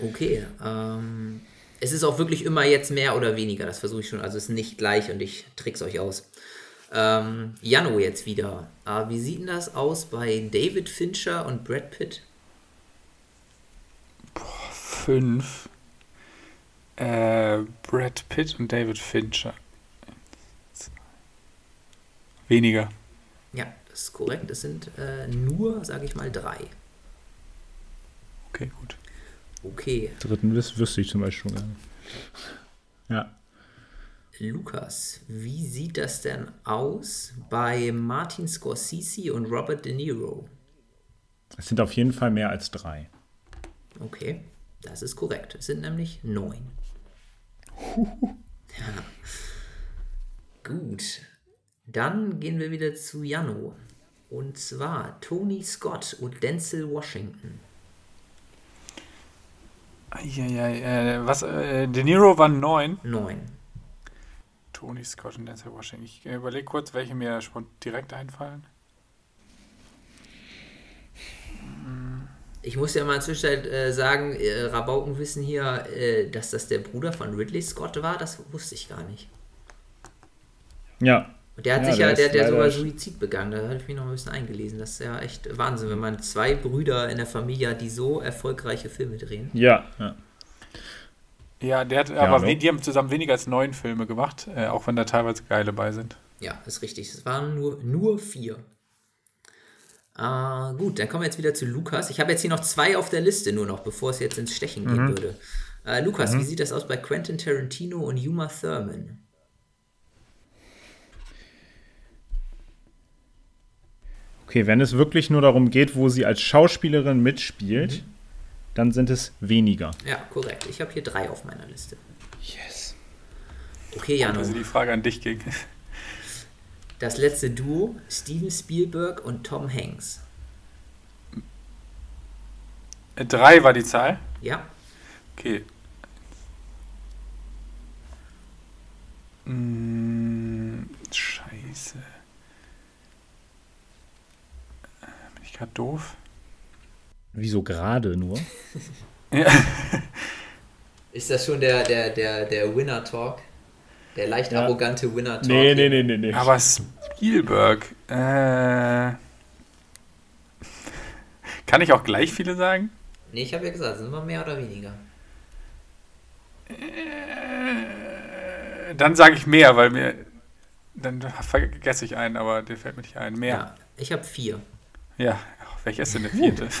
Okay. Ähm, es ist auch wirklich immer jetzt mehr oder weniger. Das versuche ich schon. Also es ist nicht gleich und ich trick's euch aus. Ähm, Jano jetzt wieder. Äh, wie sieht denn das aus bei David Fincher und Brad Pitt? Boah, fünf. Äh, Brad Pitt und David Fincher. Weniger. Ja, das ist korrekt. Das sind äh, nur, sage ich mal, drei. Okay, gut. Okay. Dritten wüs wüsste ich zum Beispiel schon gar nicht. Ja. Lukas, wie sieht das denn aus bei Martin Scorsese und Robert De Niro? Es sind auf jeden Fall mehr als drei. Okay. Das ist korrekt. Es sind nämlich neun. Ja. Gut. Dann gehen wir wieder zu Jano. Und zwar Tony Scott und Denzel Washington. Eieiei, äh, was, äh, De Niro war neun. Neun. Tony Scott und Denzel Washington. Ich äh, überlege kurz, welche mir direkt einfallen. Ich muss ja mal inzwischen äh, sagen, äh, Rabauken wissen hier, äh, dass das der Bruder von Ridley Scott war. Das wusste ich gar nicht. Ja. Und der hat Ja, sich der ja, der hat ja leider- sogar Suizid begangen. Da habe ich mich noch ein bisschen eingelesen. Das ist ja echt Wahnsinn, wenn man zwei Brüder in der Familie hat, die so erfolgreiche Filme drehen. Ja. ja. Ja, der hat, aber ne? we- die haben zusammen weniger als neun Filme gemacht, äh, auch wenn da teilweise geile bei sind. Ja, ist richtig. Es waren nur, nur vier. Äh, gut, dann kommen wir jetzt wieder zu Lukas. Ich habe jetzt hier noch zwei auf der Liste nur noch, bevor es jetzt ins Stechen gehen würde. Äh, Lukas, wie sieht das aus bei Quentin Tarantino und Uma Thurman? Okay, wenn es wirklich nur darum geht, wo sie als Schauspielerin mitspielt, dann sind es weniger. Ja, korrekt. Ich habe hier drei auf meiner Liste. Yes. Okay, Jano. Also die Frage an dich ging. Das letzte Duo, Steven Spielberg und Tom Hanks. Äh, Drei war die Zahl. Ja, Okay. Mm, scheiße. Äh, Gerade doof? Wieso gerade nur? Ja. ist das schon der, der, der, der Winner-Talk? Der leicht Ja. arrogante Winner-Talk? Nee, nee, nee, nee, nee. Aber Spielberg. Äh, kann ich auch gleich viele sagen? Nee, ich habe ja gesagt, sind wir mehr oder weniger. Äh, Dann sage ich mehr, weil mir. Dann vergesse ich einen, aber der fällt mir nicht ein. Mehr. Ja, ich habe vier. Ja. Welcher ist denn der vierte?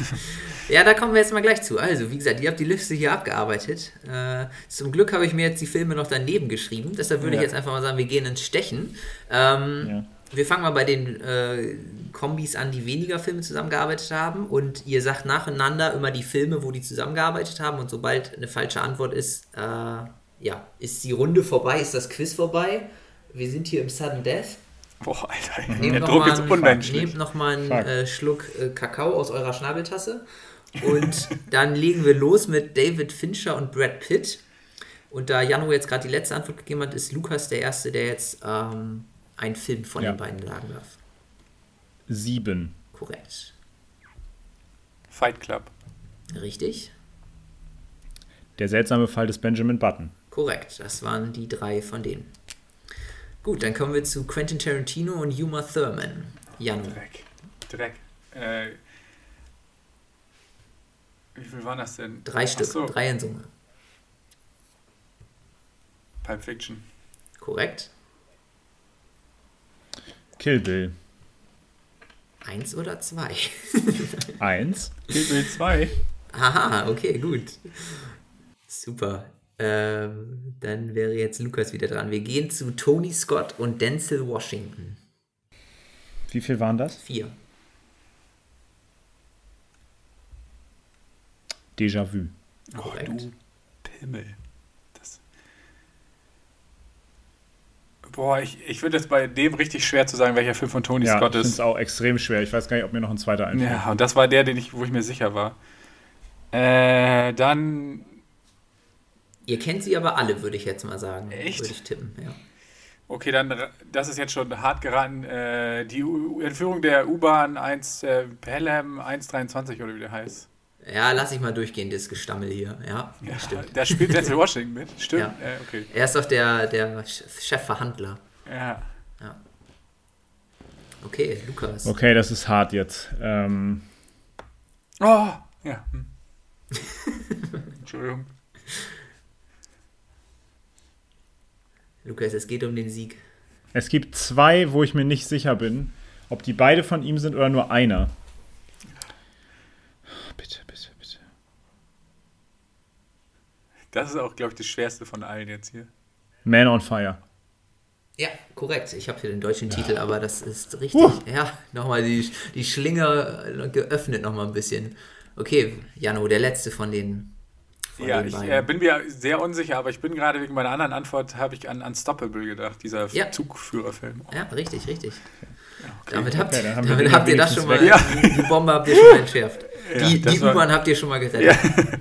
Ja, da kommen wir jetzt mal gleich zu. Also, wie gesagt, ihr habt die Liste hier abgearbeitet. Äh, zum Glück habe ich mir jetzt die Filme noch daneben geschrieben. Deshalb würde Ja. ich jetzt einfach mal sagen, wir gehen ins Stechen. Ähm, Ja. Wir fangen mal bei den äh, Kombis an, die weniger Filme zusammengearbeitet haben. Und ihr sagt nacheinander immer die Filme, wo die zusammengearbeitet haben. Und sobald eine falsche Antwort ist, äh, ja, ist die Runde vorbei, ist das Quiz vorbei. Wir sind hier im Sudden Death. Boah, Alter. Nehmt Der noch Druck mal ist einen- unmenschlich. Nehmt noch mal einen äh, Schluck äh, Kakao aus eurer Schnabeltasse. Und dann legen wir los mit David Fincher und Brad Pitt. Und da Jano jetzt gerade die letzte Antwort gegeben hat, ist Lukas der Erste, der jetzt ähm, einen Film von Ja. den beiden sagen darf. Sieben. Korrekt. Fight Club. Richtig? Der seltsame Fall des Benjamin Button. Korrekt. Das waren die drei von denen. Gut, dann kommen wir zu Quentin Tarantino und Uma Thurman. Jano. Dreck. Dreck. Äh, wie viel waren das denn? Drei Ach Stück. so, Drei in Summe. Pulp Fiction. Korrekt? Kill Bill. Eins oder zwei? Eins. Kill Bill 2. Aha, okay, gut. Super. Ähm, dann wäre jetzt Lukas wieder dran. Wir gehen zu Tony Scott und Denzel Washington. Wie viel waren das? Vier. Déjà-vu. Oh, Korrekt. du Pimmel. Das. Boah, ich, ich finde es bei dem richtig schwer zu sagen, welcher Film von Tony Ja, Scott ich finde es ist. auch extrem schwer. Ich weiß gar nicht, ob mir noch ein zweiter einfällt. Ja, und das war der, den ich, wo ich mir sicher war. Äh, dann. Ihr kennt sie aber alle, würde ich jetzt mal sagen. Echt? Würde ich tippen, ja. Okay, dann, das ist jetzt schon hart geraten. Äh, die U Entführung der U-Bahn 1, äh, Pelham 123 oder wie der heißt. Ja, lass ich mal durchgehen, das Gestammel hier. Ja, Ja, stimmt. Da spielt Denzel Washington mit. Stimmt. Ja. Äh, okay. Er ist doch der, der Chefverhandler. Ja. Okay, Lukas. Okay, das ist hart jetzt. Ähm, Oh, ja. Hm. Entschuldigung. Lukas, es geht um den Sieg. es gibt zwei, wo ich mir nicht sicher bin, ob die beide von ihm sind oder nur einer. Bitte, bitte, bitte. Das ist auch, glaube ich, das Schwerste von allen jetzt hier. Man on Fire. Ja, korrekt. Ich habe hier den deutschen Titel, aber das ist richtig. Ja, nochmal die, die Schlinge geöffnet nochmal ein bisschen. Okay, Jano, der letzte von den, von Ja, ich äh, bin mir sehr unsicher, aber ich bin gerade wegen meiner anderen Antwort, habe ich an Unstoppable gedacht, dieser Ja. Zugführerfilm. ja, richtig, richtig. Damit habt, Okay, damit habt ihr das schon mal, weg. die, Bombe habt ihr schon mal entschärft. Ja, die die U-Bahn habt ihr schon mal gerettet. Ja.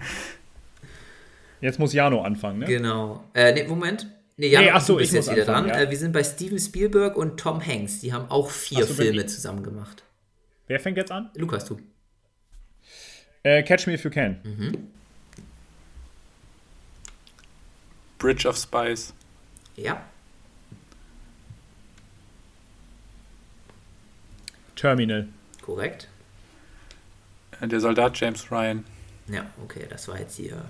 Jetzt muss Jano anfangen, ne? Genau. Äh, nee, Moment. Nee, ja, Nee, ach so, du bist ich jetzt muss wieder anfangen, dran. ja. Äh, wir sind bei Steven Spielberg und Tom Hanks. Die haben auch vier so, Filme ich- zusammen gemacht. Wer fängt jetzt an? Lukas, du. Äh, Catch Me If You Can. Bridge of Spies. Ja. Terminal. Korrekt. Der Soldat James Ryan. Ja, okay, das war jetzt hier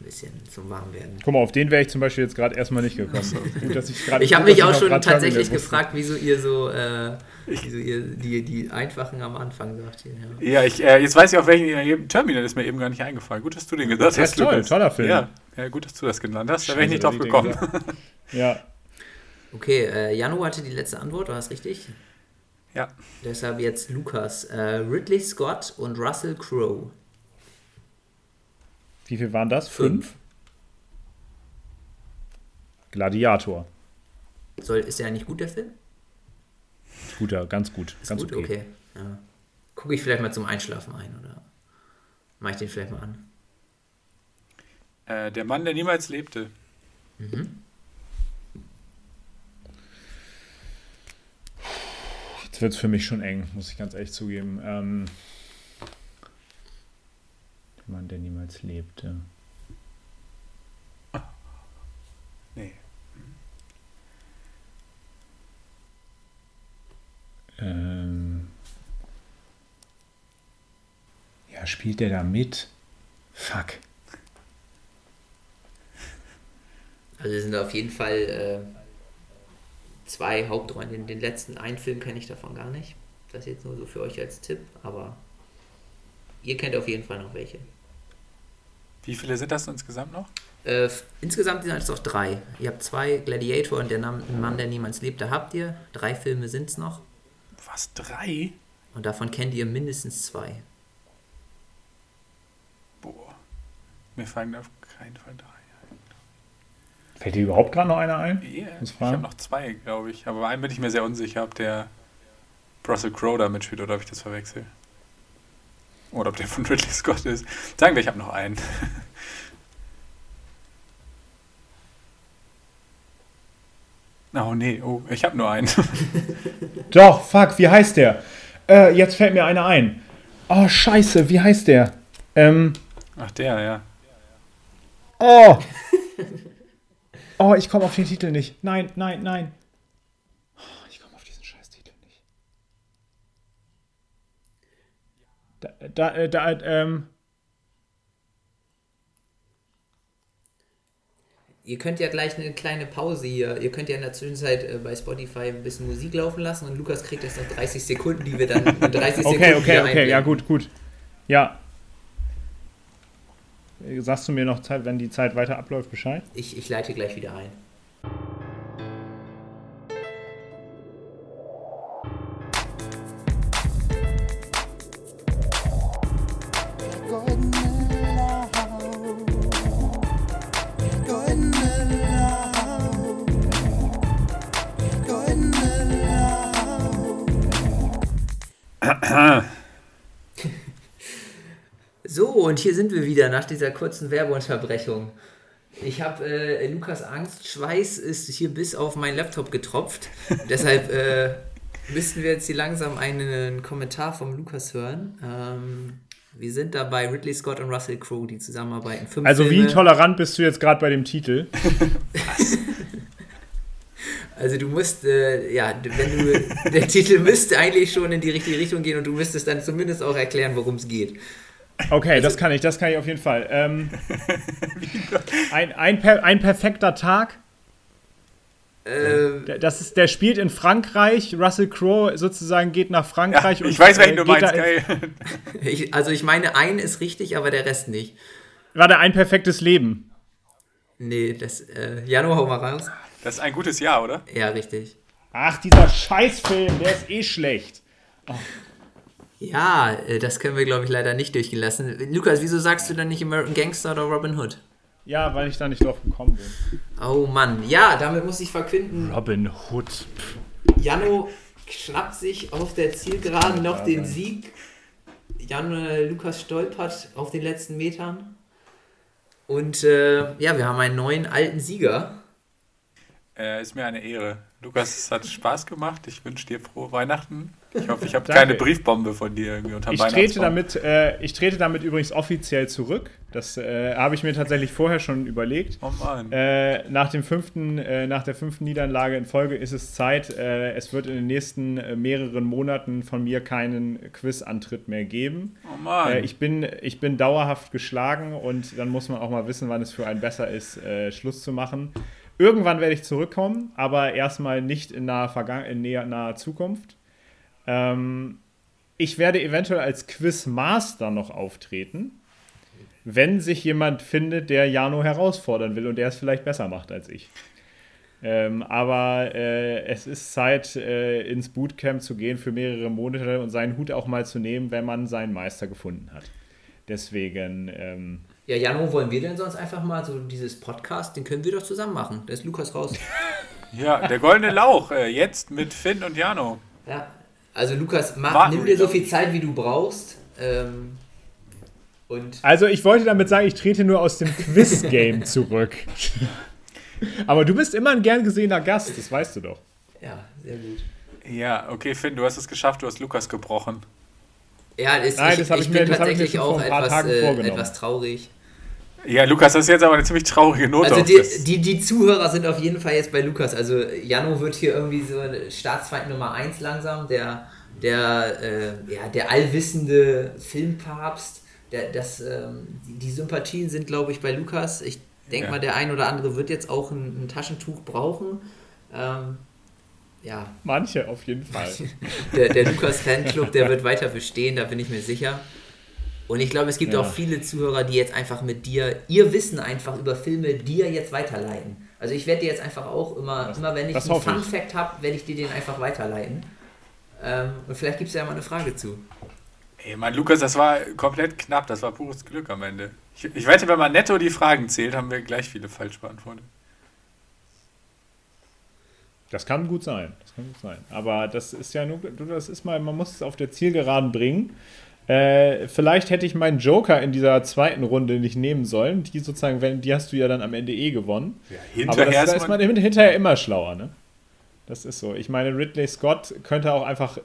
ein bisschen zum Warmwerden. Guck mal, auf den wäre ich zum Beispiel jetzt gerade erstmal nicht gekommen. Gut, dass ich gerade- Ich habe mich auch schon tatsächlich gefragt, wieso ihr so, äh, wieso ihr die, die einfachen am Anfang sagt. hier, Ja. Ja, ich, äh, jetzt weiß ich auch welchen. Terminal ist mir eben gar nicht eingefallen. Gut, dass du den gesagt hast. ist toll, Lukas. toller Film. Ja, ja, gut, dass du das genannt hast. Da wäre ich nicht drauf gekommen. Ja, Okay, äh, Janu hatte die letzte Antwort, war das richtig? Ja. Deshalb jetzt Lukas. Äh, Ridley Scott und Russell Crowe. Wie viel waren das? Fünf. Fünf? Gladiator. Soll, ist der eigentlich gut, der Film? Guter, ganz gut. Ist ganz gut, okay. Ja. Gucke ich vielleicht mal zum Einschlafen ein oder mache ich den vielleicht mal an? Äh, der Mann, der niemals lebte. Jetzt wird es für mich schon eng, muss ich ganz ehrlich zugeben. Ähm, Mann, der niemals lebte. Nee. Ähm, ja, spielt der da mit? Fuck. Also es sind auf jeden Fall äh, zwei Hauptrollen. Den, den letzten einen Film kenne ich davon gar nicht. Das jetzt nur so für euch als Tipp, aber ihr kennt auf jeden Fall noch welche. Wie viele sind das insgesamt noch? Äh, insgesamt sind es doch drei. Ihr habt zwei Gladiator und der Mann, der niemals lebte, habt ihr. Drei Filme sind es noch. Was, drei? Und davon kennt ihr mindestens zwei. Boah. Mir fallen auf keinen Fall drei ein. Fällt dir überhaupt gerade noch einer ein? Yeah, ich habe noch zwei, glaube ich. Aber bei einem bin ich mir sehr unsicher, ob der Russell Crowe da mitspielt oder ob ich das verwechsel. Oder ob der von Ridley Scott ist. Sagen wir, ich habe noch einen. Oh nee, oh, ich habe nur einen. Doch, fuck, wie heißt der? Äh, jetzt fällt mir einer ein. Oh, scheiße, wie heißt der? Ähm, Ach, der, ja. oh. Oh, ich komme auf den Titel nicht. Nein, nein, nein. Oh, Ich komme auf diesen Scheißtitel nicht. Da, da, äh, da, ähm, Ihr könnt ja gleich eine kleine Pause hier. Ihr könnt ja in der Zwischenzeit äh, bei Spotify ein bisschen Musik laufen lassen und Lukas kriegt jetzt noch 30 Sekunden, die wir dann in 30 Sekunden okay, okay, okay, ja, gut, gut. Ja. Sagst du mir noch Zeit, wenn die Zeit weiter abläuft, Bescheid? Ich, ich leite gleich wieder ein. So, und hier sind wir wieder nach dieser kurzen Werbeunterbrechung. Ich habe äh, Lukas Angst, Schweiß ist hier bis auf meinen Laptop getropft. Deshalb äh, müssten wir jetzt hier langsam einen Kommentar vom Lukas hören. Ähm, wir sind da bei Ridley Scott und Russell Crowe, die zusammenarbeiten. Fünf Also wie Filme. tolerant bist du jetzt gerade bei dem Titel? Also du musst, äh, ja, wenn du, der Titel müsste eigentlich schon in die richtige Richtung gehen und du müsstest dann zumindest auch erklären, worum es geht. Okay, das kann ich, das kann ich auf jeden Fall. Ähm, ein, ein, per, ein perfekter Tag. Äh, Der- Das ist, der spielt in Frankreich. Russell Crowe sozusagen geht nach ja Frankreich. ich weiß, welchen äh, du meinst, ich, also ich meine, ein ist richtig, aber der Rest nicht. War der ein perfektes Leben? Nee, das, äh, Januar, hau mal raus. Das ist ein gutes Jahr, oder? Ja, richtig. Ach, dieser Scheißfilm, der ist eh schlecht. Ja, äh, das können wir, glaube ich, leider nicht durchgelassen. Lukas, wieso sagst du dann nicht American Gangster oder Robin Hood? Ja, weil ich da nicht drauf gekommen bin. Oh Mann, ja, damit muss ich verkünden. Robin Hood. Jano schnappt sich auf der Zielgeraden noch den Sieg. Jan äh, Lukas stolpert auf den letzten Metern. Und äh, ja, wir haben einen neuen alten Sieger. Äh, ist mir eine Ehre. Lukas, es hat Spaß gemacht. Ich wünsche dir frohe Weihnachten. Ich hoffe, ich habe keine Briefbombe von dir irgendwie unter ich trete damit, äh, Ich trete damit übrigens offiziell zurück. Das äh, habe ich mir tatsächlich vorher schon überlegt. Oh Mann. Äh, nach, dem fünften, äh, nach der fünften Niederlage in Folge ist es Zeit. Äh, es wird in den nächsten äh, mehreren Monaten von mir keinen Quiz-Antritt mehr geben. Oh Mann. ich, bin, ich bin dauerhaft geschlagen und dann muss man auch mal wissen, wann es für einen besser ist, Schluss zu machen. Irgendwann werde ich zurückkommen, aber erstmal nicht in naher, Vergangen in naher Zukunft. Ähm, ich werde eventuell als Quizmaster noch auftreten, wenn sich jemand findet, der Jano herausfordern will und der es vielleicht besser macht als ich. Ähm, aber äh, es ist Zeit, äh, ins Bootcamp zu gehen für mehrere Monate und seinen Hut auch mal zu nehmen, wenn man seinen Meister gefunden hat. Deswegen. Ähm, ja, Jano, wollen wir denn sonst einfach mal so dieses Podcast, den können wir doch zusammen machen. Da ist Lukas raus. ja, der goldene Lauch, äh, jetzt mit Finn und Jano. Ja, also Lukas, mach, nimm dir so viel Zeit, wie du brauchst. Ähm, und also ich wollte damit sagen, ich trete nur aus dem Quiz-Game zurück. Aber du bist immer ein gern gesehener Gast, das weißt du doch. Ja, sehr gut. Ja, okay, Finn, du hast es geschafft, du hast Lukas gebrochen. Ja, das, Nein, ich, das ich, ich bin mir, tatsächlich auch etwas, äh, etwas traurig. Ja, Lukas, das ist jetzt aber eine ziemlich traurige Note. Also die, die, die, Zuhörer sind auf jeden Fall jetzt bei Lukas. Also Jano wird hier irgendwie so Staatsfeind Nummer 1 langsam, der, der, äh, ja, der allwissende Filmpapst. Der, das, ähm, die Sympathien sind, glaube ich, bei Lukas. Ich denke ja. mal, der ein oder andere wird jetzt auch ein, ein Taschentuch brauchen. Ähm, ja. Manche auf jeden Fall. der, der Lukas-Fanclub, der wird weiter bestehen, da bin ich mir sicher. Und ich glaube, es gibt ja. auch viele Zuhörer, die jetzt einfach mit dir ihr Wissen einfach über Filme dir jetzt weiterleiten. Also ich werde dir jetzt einfach auch immer, das, immer wenn ich einen Fun Fact habe, werde ich dir den einfach weiterleiten. Ähm, und vielleicht gibt es ja mal eine Frage zu. Ey, mein Lukas, das war komplett knapp, das war pures Glück am Ende. Ich, ich wette, wenn man netto die Fragen zählt, haben wir gleich viele falsch beantwortet. Das kann gut sein, das kann gut sein. Aber das ist ja nur, das ist mal, man muss es auf der Zielgeraden bringen. Äh, vielleicht hätte ich meinen Joker in dieser zweiten Runde nicht nehmen sollen. Die sozusagen, wenn, die hast du ja dann am Ende eh gewonnen. Ja, Aber das, da ist man hinterher immer schlauer, ne? Das ist so. Ich meine, Ridley Scott könnte auch einfach,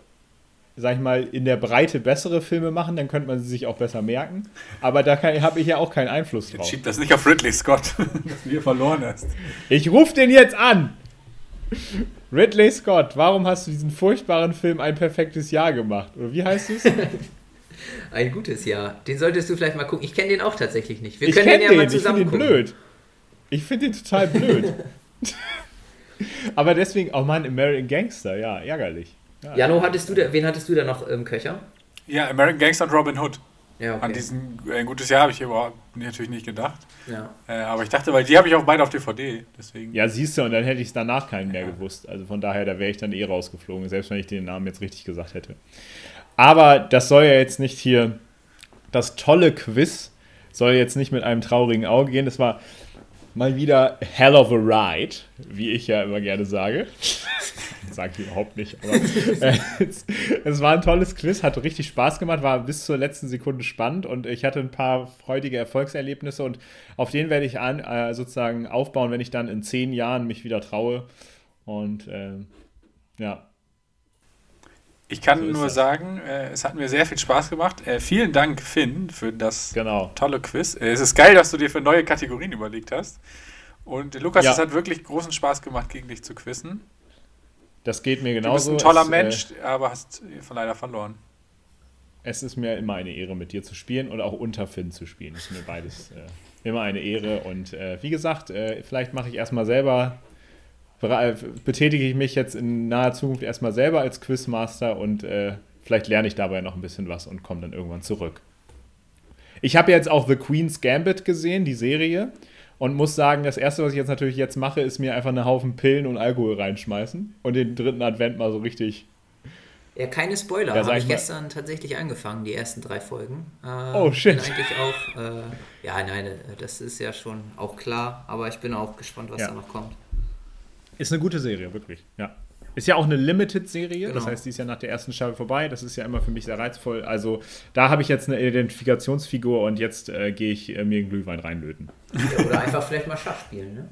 sag ich mal, in der Breite bessere Filme machen, dann könnte man sie sich auch besser merken. Aber da habe ich ja auch keinen Einfluss drauf. Jetzt schiebt das nicht auf Ridley Scott, dass du hier verloren hast. Ich rufe den jetzt an! Ridley Scott, warum hast du diesen furchtbaren Film ein perfektes Jahr gemacht? Oder wie heißt es? Ein gutes Jahr. Den solltest du vielleicht mal gucken. Ich kenne den auch tatsächlich nicht. Wir ich können den ja den. mal zusammen ich finde den blöd. Ich finde den total blöd. Aber deswegen, oh Mann, American Gangster, ja, ärgerlich. Ja, Jano, hattest du da, wen hattest du da noch im Köcher? Ja, American Gangster und Robin Hood. Ja, okay. An diesen äh, ein gutes Jahr habe ich überhaupt natürlich nicht gedacht. Ja. Äh, aber ich dachte, weil die habe ich auch beide auf DVD. Deswegen. Ja, siehst du, und dann hätte ich es danach keinen mehr gewusst. Also von daher, da wäre ich dann eh rausgeflogen, selbst wenn ich den Namen jetzt richtig gesagt hätte. Aber das soll ja jetzt nicht hier, das tolle Quiz soll jetzt nicht mit einem traurigen Auge gehen. Das war mal wieder hell of a ride, wie ich ja immer gerne sage. Sage ich überhaupt nicht, aber äh, es, es, war ein tolles Quiz, hat richtig Spaß gemacht, war bis zur letzten Sekunde spannend und ich hatte ein paar freudige Erfolgserlebnisse und auf denen werde ich an, äh, sozusagen aufbauen, wenn ich dann in zehn Jahren mich wieder traue. Und äh, ja, ich kann so nur das. sagen, äh, es hat mir sehr viel Spaß gemacht. Äh, vielen Dank, Finn, für das genau. tolle Quiz. Äh, es ist geil, dass du dir für neue Kategorien überlegt hast. Und Lukas, ja. es hat wirklich großen Spaß gemacht, gegen dich zu quizzen. Das geht mir genauso. Du bist ein toller es, äh, Mensch, aber hast leider verloren. Es ist mir immer eine Ehre, mit dir zu spielen und auch unter Finn zu spielen. Es ist mir beides äh, immer eine Ehre. Und äh, wie gesagt, vielleicht mache ich erstmal selber betätige ich mich jetzt in naher Zukunft erstmal selber als Quizmaster und äh, vielleicht lerne ich dabei noch ein bisschen was und komme dann irgendwann zurück. Ich habe jetzt auch The Queen's Gambit gesehen, die Serie, und muss sagen, das erste, was ich jetzt natürlich jetzt mache, ist mir einfach einen Haufen Pillen und Alkohol reinschmeißen und den dritten Advent mal so richtig Ja, keine Spoiler. Ja, Habe ich mal- gestern tatsächlich angefangen, die ersten drei Folgen. Äh, Oh, shit. Eigentlich auch, äh, ja, nein, äh, das ist ja schon auch klar, aber ich bin auch gespannt, was Ja. da noch kommt. Ist eine gute Serie, wirklich. Ja. Ist ja auch eine Limited-Serie, das Genau. heißt, die ist ja nach der ersten Staffel vorbei. Das ist ja immer für mich sehr reizvoll. Also, da habe ich jetzt eine Identifikationsfigur und jetzt äh, gehe ich äh, mir einen Glühwein reinlöten. Ja, oder einfach vielleicht mal Schach spielen, ne?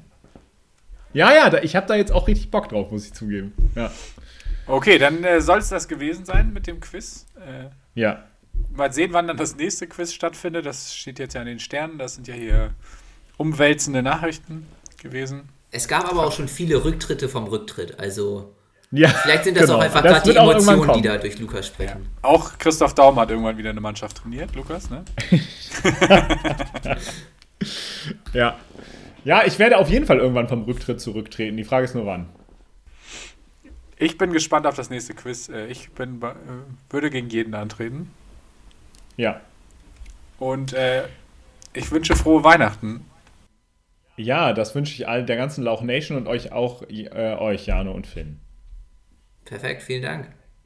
Ja, ja, da, ich habe da jetzt auch richtig Bock drauf, muss ich zugeben. Ja. Okay, dann äh, soll es das gewesen sein mit dem Quiz. Äh, Ja. mal sehen, wann dann das nächste Quiz stattfindet. Das steht jetzt ja an den Sternen. Das sind ja hier umwälzende Nachrichten gewesen. Es gab aber auch schon viele Rücktritte vom Rücktritt, also ja vielleicht sind das genau. auch einfach gerade die Emotionen, die da durch Lukas sprechen. Auch Christoph Daum hat irgendwann wieder eine Mannschaft trainiert, Lukas, ne? Ja. Ja, ich werde auf jeden Fall irgendwann vom Rücktritt zurücktreten. Die Frage ist nur wann. Ich bin gespannt auf das nächste Quiz. Äh, Ich bin, äh, würde gegen jeden antreten. Ja. Und äh, ich wünsche frohe Weihnachten. Ja, das wünsche ich all der ganzen Lauch Nation und euch auch, äh, euch, Jano und Finn. Perfekt, vielen Dank.